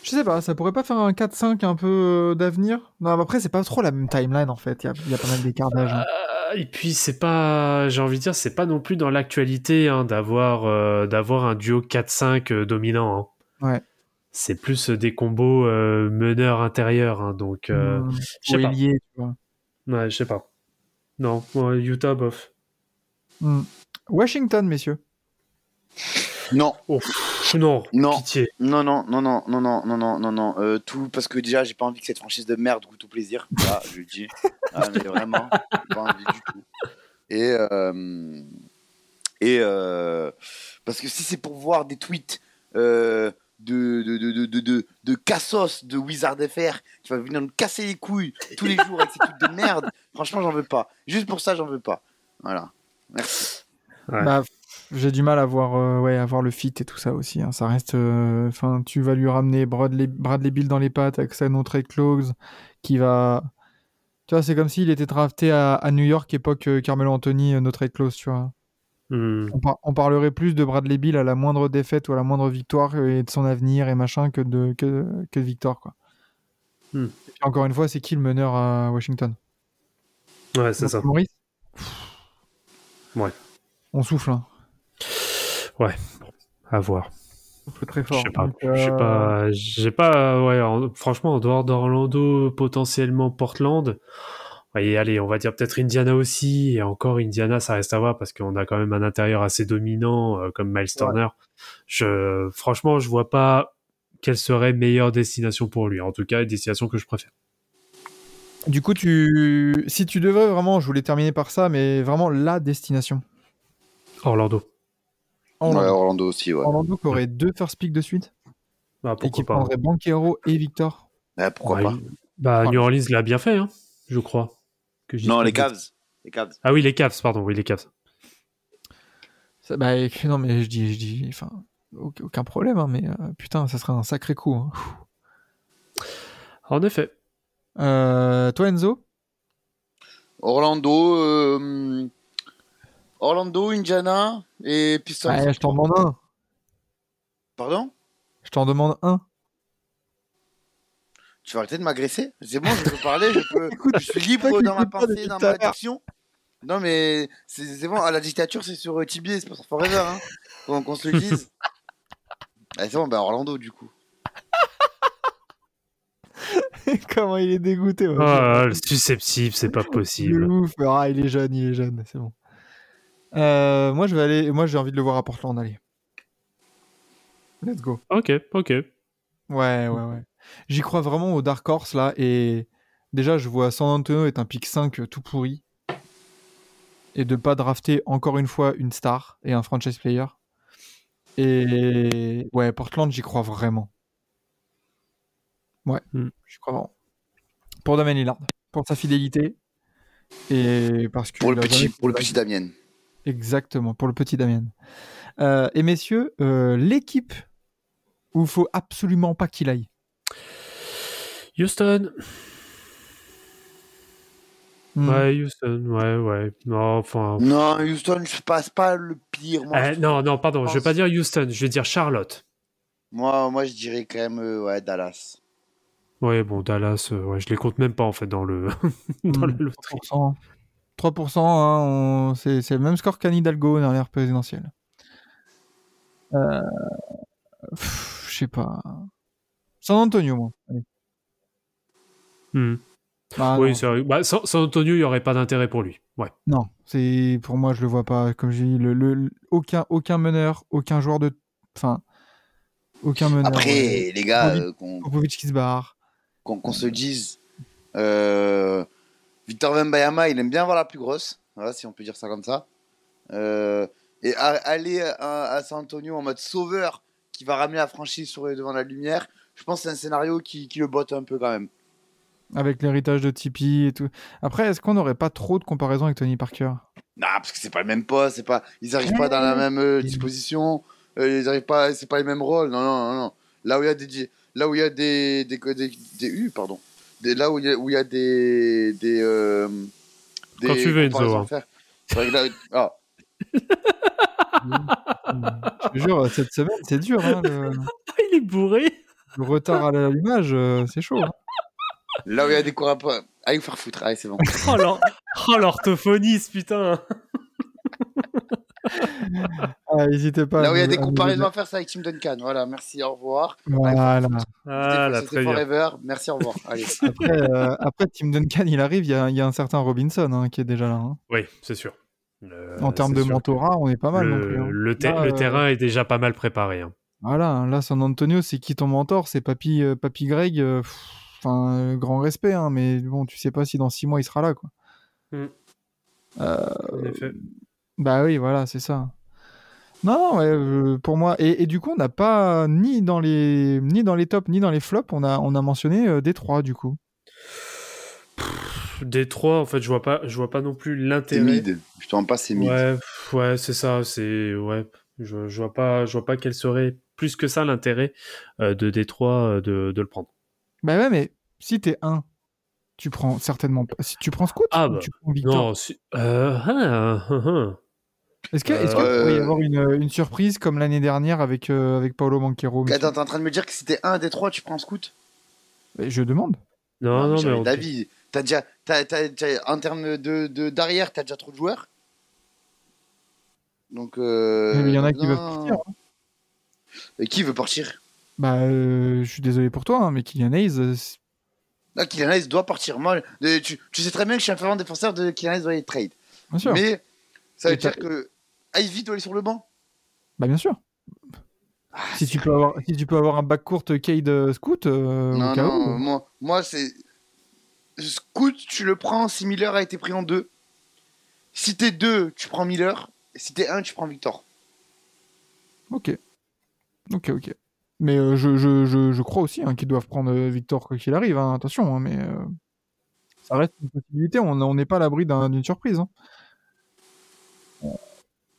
Je sais pas, ça pourrait pas faire un 4-5 un peu euh, d'avenir? Non, après, c'est pas trop la même timeline en fait. Il y a, il y a pas mal d'écart d'âge. hein. Euh, et puis c'est pas, j'ai envie de dire, c'est pas non plus dans l'actualité hein, d'avoir euh, d'avoir un duo 4-5 euh, dominant. hein. Ouais. C'est plus des combos euh, meneurs intérieurs, donc Hmm. je sais pas. tu vois. Ouais, je sais pas. Non, Utah, bof. Hmm. Washington, messieurs. Non, Non, Non. pitié. non, non, non, non, non, non, non, non, non, non. euh, tout parce que déjà, j'ai pas envie que cette franchise de merde goûte au plaisir. Là, je le dis. Ah, mais vraiment, pas envie du tout. Et, euh, et euh, parce que si c'est pour voir des tweets euh, de, de, de, de, de, de, de Cassos de Wizard FR qui va venir nous casser les couilles tous les jours avec ses tweets de merde, franchement, j'en veux pas. Juste pour ça, j'en veux pas. Voilà. Merci. Ouais. Bah, j'ai du mal à voir, euh, ouais, à voir le fit et tout ça aussi. hein. Ça reste. euh, Enfin, tu vas lui ramener Bradley, Bradley Bill dans les pattes avec sa no trade clause qui va. Tu vois, c'est comme s'il était drafté à, à New York époque euh, Carmelo Anthony, no trade clause, tu vois. Hmm. On, par- on parlerait plus de Bradley Bill à la moindre défaite ou à la moindre victoire et de son avenir et machin que de, que, que de Victor, quoi. Hmm. Et puis encore une fois, c'est qui le meneur à Washington? Ouais, c'est ça. Maurice Ouais. On souffle, hein. À voir. Je sais pas. Je sais euh, pas. J'ai pas. Ouais. en- franchement, en dehors d'Orlando, potentiellement Portland. Et allez, on va dire peut-être Indiana aussi. Et encore Indiana, ça reste à voir parce qu'on a quand même un intérieur assez dominant euh, comme Miles Turner. Je, franchement, je vois pas quelle serait meilleure destination pour lui. En tout cas, une destination que je préfère. Du coup, tu... si tu devais vraiment, je voulais terminer par ça, mais vraiment la destination. Orlando. Ouais, Orlando, Orlando aussi, ouais. Orlando qui aurait deux first pick de suite Bah, et qui pourquoi pas. prendrait Banquero et Victor. Ouais, pourquoi Ouais, pas Bah, New Orleans l'a bien fait, hein, je crois. Que Non, les. Cavs. Les Cavs. Ah oui, les Cavs, pardon, oui, les Cavs. Ça- bah, non, mais je dis, je dis, enfin, aucun aucun problème, hein, mais euh, putain, ça serait un sacré coup. hein. En effet. Euh, toi, Enzo? Orlando, euh, Orlando, Indiana et Pistons. Ouais, je t'en demande un. Pardon? Je t'en demande un. Tu vas arrêter de m'agresser? C'est bon, je peux parler, je peux. Écoute, je suis libre dans ma pensée, dans ma diction. Non, mais c'est c'est bon, à la dictature, c'est sur euh, Tibi, c'est pas sur Forever. Hein. Qu'on qu'on se le dise. Ah, c'est bon, bah Orlando, du coup. Comment il est dégoûté. ouais. Ah, le susceptible, c'est pas possible. ouf. Ah, il est jeune, il est jeune, c'est bon. Euh, moi, je vais aller. Moi, j'ai envie de le voir à Portland. Allez. Let's go. Ok, ok. Ouais, ouais, ouais. J'y crois vraiment au Dark Horse là. Et déjà, je vois San Antonio est un pick 5 tout pourri. Et de pas drafter encore une fois une star et un franchise player. Et ouais, Portland, j'y crois vraiment. Ouais, Hmm. j'y crois vraiment. Pour Damien Lillard, pour sa fidélité. Et parce que Pour le petit, pour le petit Damien. Exactement, pour le petit Damien. Euh, et messieurs, euh, l'équipe où il faut absolument pas qu'il aille. Houston. Hmm. Ouais, Houston, ouais, ouais. Non, enfin. Non, Houston, je passe pas le pire. Moi, Eh, je non, non, pardon, je vais pense- pas dire Houston, je vais dire Charlotte. moi, moi, je dirais quand même euh, ouais, Dallas. Ouais, bon, Dallas, euh, ouais, je les compte même pas en fait dans le, dans Hmm. le loterie. 3%. 3%, hein, on- c'est le même score qu'Anne Hidalgo dans l'ère présidentielle. Euh, Je sais pas. San Antonio, moi. Allez. Hmm. Ah, oui, non. c'est vrai. Bah, San, San Antonio, il y aurait pas d'intérêt pour lui. Ouais. Non, c'est pour moi je le vois pas. Comme le, le- le- aucun aucun meneur, aucun joueur de, enfin, aucun meneur. Après, les gars, Popovic- euh, qu'on qui se barre. qu'on qu'on se dise, euh, Victor Wembanyama, il aime bien avoir la plus grosse, voilà, si on peut dire ça comme ça. Euh, et aller à, à San Antonio en mode sauveur qui va ramener la franchise sur, devant la lumière, je pense que c'est un scénario qui, qui le botte un peu quand même. Avec l'héritage de Tipeee et tout. Après, est-ce qu'on n'aurait pas trop de comparaison avec Tony Parker? Non, parce que c'est pas le même poste, c'est pas, ils arrivent pas dans la même euh, disposition, euh, ils arrivent pas, c'est pas les mêmes rôles. Non, non, non, non. Là où il y a des, là où il y a des, des, des, des- U, pardon, des, là où il y a, où il y a des, des, euh, des Quand tu veux, Enzo, là, ah, Je te jure, cette semaine, c'est dur. hein, le, Il est bourré. le retard à l'allumage, euh, c'est chaud. hein. là où il y a des cours à allez vous faire foutre, allez c'est bon. Oh, l'or- oh, l'orthophoniste, putain. Ah, n'hésitez pas. Là où il y a des comparaisons à faire, c'est avec Tim Duncan. Voilà, merci, au revoir. Voilà. Ah, là, très bien. Forever, merci, au revoir. Allez. Après, euh, après, Tim Duncan, il arrive, il y a, il y a un certain Robinson hein, qui est déjà là. hein. Oui, c'est sûr. Le- en termes de mentorat, on est pas mal le, non plus. hein. le te- Là, le euh, terrain est déjà pas mal préparé. hein. Voilà, là, San Antonio, c'est qui ton mentor? C'est Papy, euh, Papy Greg. euh, Enfin, euh, grand respect, hein, mais bon, tu sais pas si dans six mois il sera là, quoi. Mm. Euh, En effet. Bah oui, voilà, c'est ça. Non, non, ouais, euh, pour moi. Et, et du coup, on n'a pas ni dans les ni dans les tops ni dans les flops, on a on a mentionné euh, Détroit du coup. Détroit, en fait, je vois pas, je vois pas non plus C'est l'intérêt. mid. Je te rends pas, c'est mid. Ouais, pff, ouais, c'est ça. C'est ouais. Je, je vois pas, je vois pas quel serait plus que ça l'intérêt euh, de Détroit euh, de, de le prendre. Bah ouais, mais si t'es un, tu prends certainement pas. Si tu prends Scout, Ah bah, tu prends Victor. Non, si- euh, ah, ah, ah. Est-ce qu'il Euh, pourrait y avoir une, une surprise comme l'année dernière avec euh, avec Paolo Banquero mais- Attends, t'es en train de me dire que si t'es un des trois, tu prends scout? Mais Je demande. non, non, mais j'avais on- d'avis. T'as déjà, t'as, t'as- t'as- en termes de, de d'arrière, t'as déjà trop de joueurs? Donc. Euh, Mais il y en a qui non. veulent partir. hein. Et qui veut partir? Bah, euh, je suis désolé pour toi, hein, mais Kylian Hayes, euh, Là, Kylian Hayes doit partir. Moi, tu, tu sais très bien que je suis un fervent défenseur de Kylian Hayes doit aller trade. bien sûr. Mais ça veut Et dire que Ivy doit aller sur le banc. Bah bien sûr. Ah, Si tu peux avoir, si tu peux avoir un bac court Cade euh, Scout, euh, Non, où. moi, moi c'est. Scoot, tu le prends si Miller a été pris en deux. Si t'es deux, tu prends Miller. Et si t'es un, tu prends Victor. Ok. Ok, ok. Mais euh, je, je, je, je crois aussi hein, qu'ils doivent prendre euh, Victor quoi qu'il arrive. hein, attention, hein, mais euh, ça reste une possibilité. On on n'est pas à l'abri d'un- d'une surprise.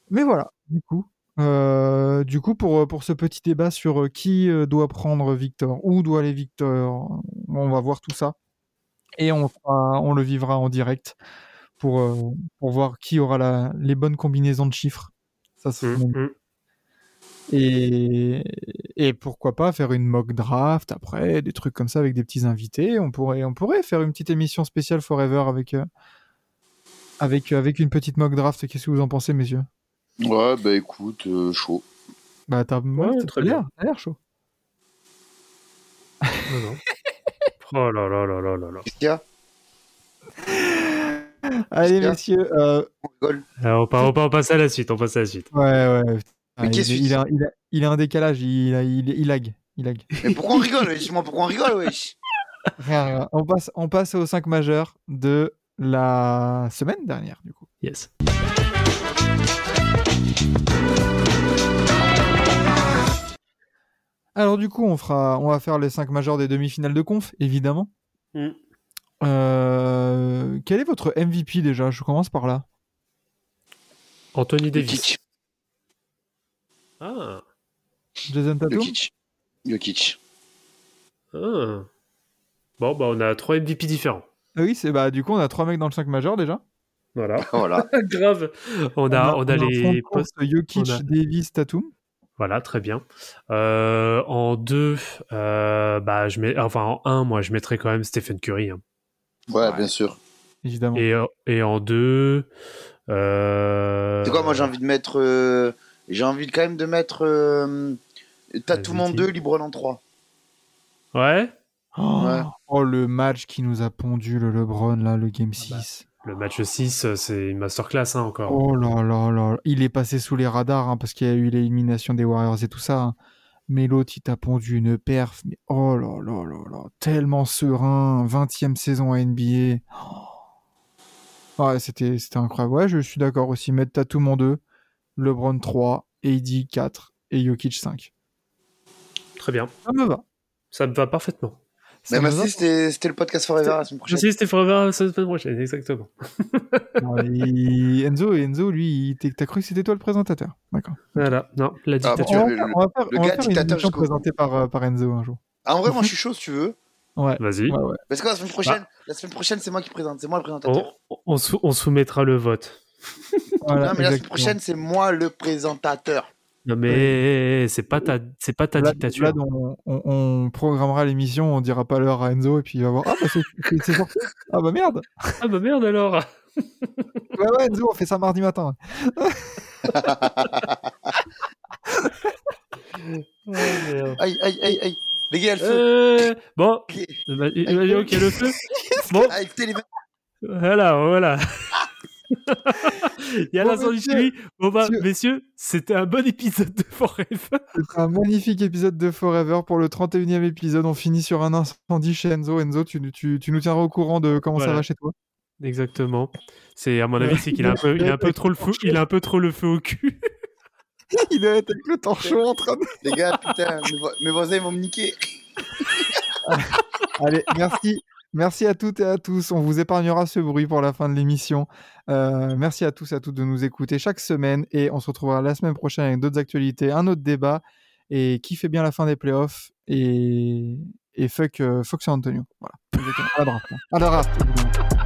Mais voilà, du coup. euh, du coup, pour, pour ce petit débat sur euh, qui euh, doit prendre Victor, où doit aller Victor, on va voir tout ça. Et on, fera- on le vivra en direct pour, pour voir qui aura la, les bonnes combinaisons de chiffres. Ça, c'est Mm, mon- mm. et, et pourquoi pas faire une mock draft après, des trucs comme ça avec des petits invités. On pourrait, on pourrait faire une petite émission spéciale Forever avec, euh, avec, avec une petite mock draft. Qu'est-ce que vous en pensez, messieurs? Ouais, bah écoute, euh, chaud. Bah, t'as ouais, très l'air bien. t'as l'air chaud. Non, non. Oh là là là là là là. Qu'est-ce qu'il y a? Allez, messieurs. euh, On rigole. Alors, on, pa- on, pa- on passe à la suite, on passe à la suite. ouais, ouais. Mais il, qu'est-ce est- que il, a, il, a, il a un décalage, il, a- il, il lag. Il lag. Mais pourquoi on rigole, wesh? Moi, pourquoi on rigole, wesh? Rien, rien. On, passe, on passe aux 5 majeurs de la semaine dernière, du coup. Yes. Alors du coup, on fera, on va faire les 5 majeurs des demi-finales de conf, évidemment. Mm. Euh, quel est votre MVP déjà? Je commence par là. Anthony Davis. Jokic. Ah. Jason Tatum? Jokic. Jokic. ah. Bon, bah, on a trois MVP différents. Ah Oui, c'est bah du coup on a trois mecs dans le 5 majeur déjà. Voilà. Voilà. Grave. On a, on a, les postes. Jokic, a- Davis, Tatum. Voilà, très bien. Euh, en deux, euh, bah, je mets, enfin, en un, moi, je mettrais quand même Stephen Curry. hein. Ouais, bien sûr. Évidemment. Et, et en deux, euh... C'est quoi, moi j'ai envie de mettre. euh, J'ai envie quand même de mettre. Euh... Tatum en 2, LeBron en 3. Ouais. Oh, Ouais. oh, le match qui nous a pondu le LeBron là, le game Ah bah. 6. Le match 6, euh, c'est une masterclass hein, encore. Oh là là là, il est passé sous les radars hein, parce qu'il y a eu l'élimination des Warriors et tout ça. hein. Mais l'autre, il t'a pondu une perf. Mais oh là là là là, tellement serein. 20e saison à NBA. Oh. Ouais, c'était c'était incroyable. Ouais, je suis d'accord aussi. Mettre Tatum en 2, LeBron 3, AD 4 et Jokic 5. Très bien. Ça me va. Ça me va parfaitement. Ça Mais me va. merci, c'était le podcast Forever la semaine prochaine. Merci, c'était Forever la semaine prochaine, exactement. Et Enzo, Enzo, lui, t'as cru que c'était toi le présentateur? D'accord. Voilà, non, la Ah, bon, dictature. On va le- faire, on va faire- le on va gars dictateur par, euh, par Enzo un jour. Ah, en vrai, moi je suis chaud si tu veux. Ouais. Vas-y. Ouais, ouais. Parce que la semaine prochaine, la semaine prochaine, c'est moi qui présente, c'est moi le présentateur. On, on sou- on soumettra le vote. Voilà, non, mais la semaine prochaine, c'est moi le présentateur. Non, mais c'est pas ta, c'est pas ta Là, dictature. là, on, on- on programmera l'émission, on dira pas l'heure à Enzo et puis il va voir. Ah bah c'est- c'est c'est sorti. Ah bah merde. Ah bah merde alors. Ouais ouais Enzo, on fait ça mardi matin. Aïe, aïe, aïe, aïe. Les gars, il y a le feu. Euh, bon, Ok. imagine qu'il y a le feu. Bon, Ah, voilà, voilà. Il y a Bon, l'incendie messieurs, chez lui. Bon bah, messieurs. messieurs, c'était un bon épisode de Forever. C'est un magnifique épisode de Forever pour le 31e épisode. On finit sur un incendie chez Enzo. Enzo, tu, tu, tu nous tiendras au courant de comment ça va chez toi. Exactement. C'est à mon avis, c'est qu'il a un peu, il a un peu trop le feu, il a un peu trop le feu au cul. il doit être avec le torchon en train de... les gars, putain, mes, vo- mes voisins vont me niquer. Allez, merci. Merci à toutes et à tous. On vous épargnera ce bruit pour la fin de l'émission. Euh, merci à tous et à toutes de nous écouter chaque semaine et on se retrouvera la semaine prochaine avec d'autres actualités, un autre débat et fait bien la fin des playoffs et, et fuck, euh, fuck Antonio. Voilà. À la hein.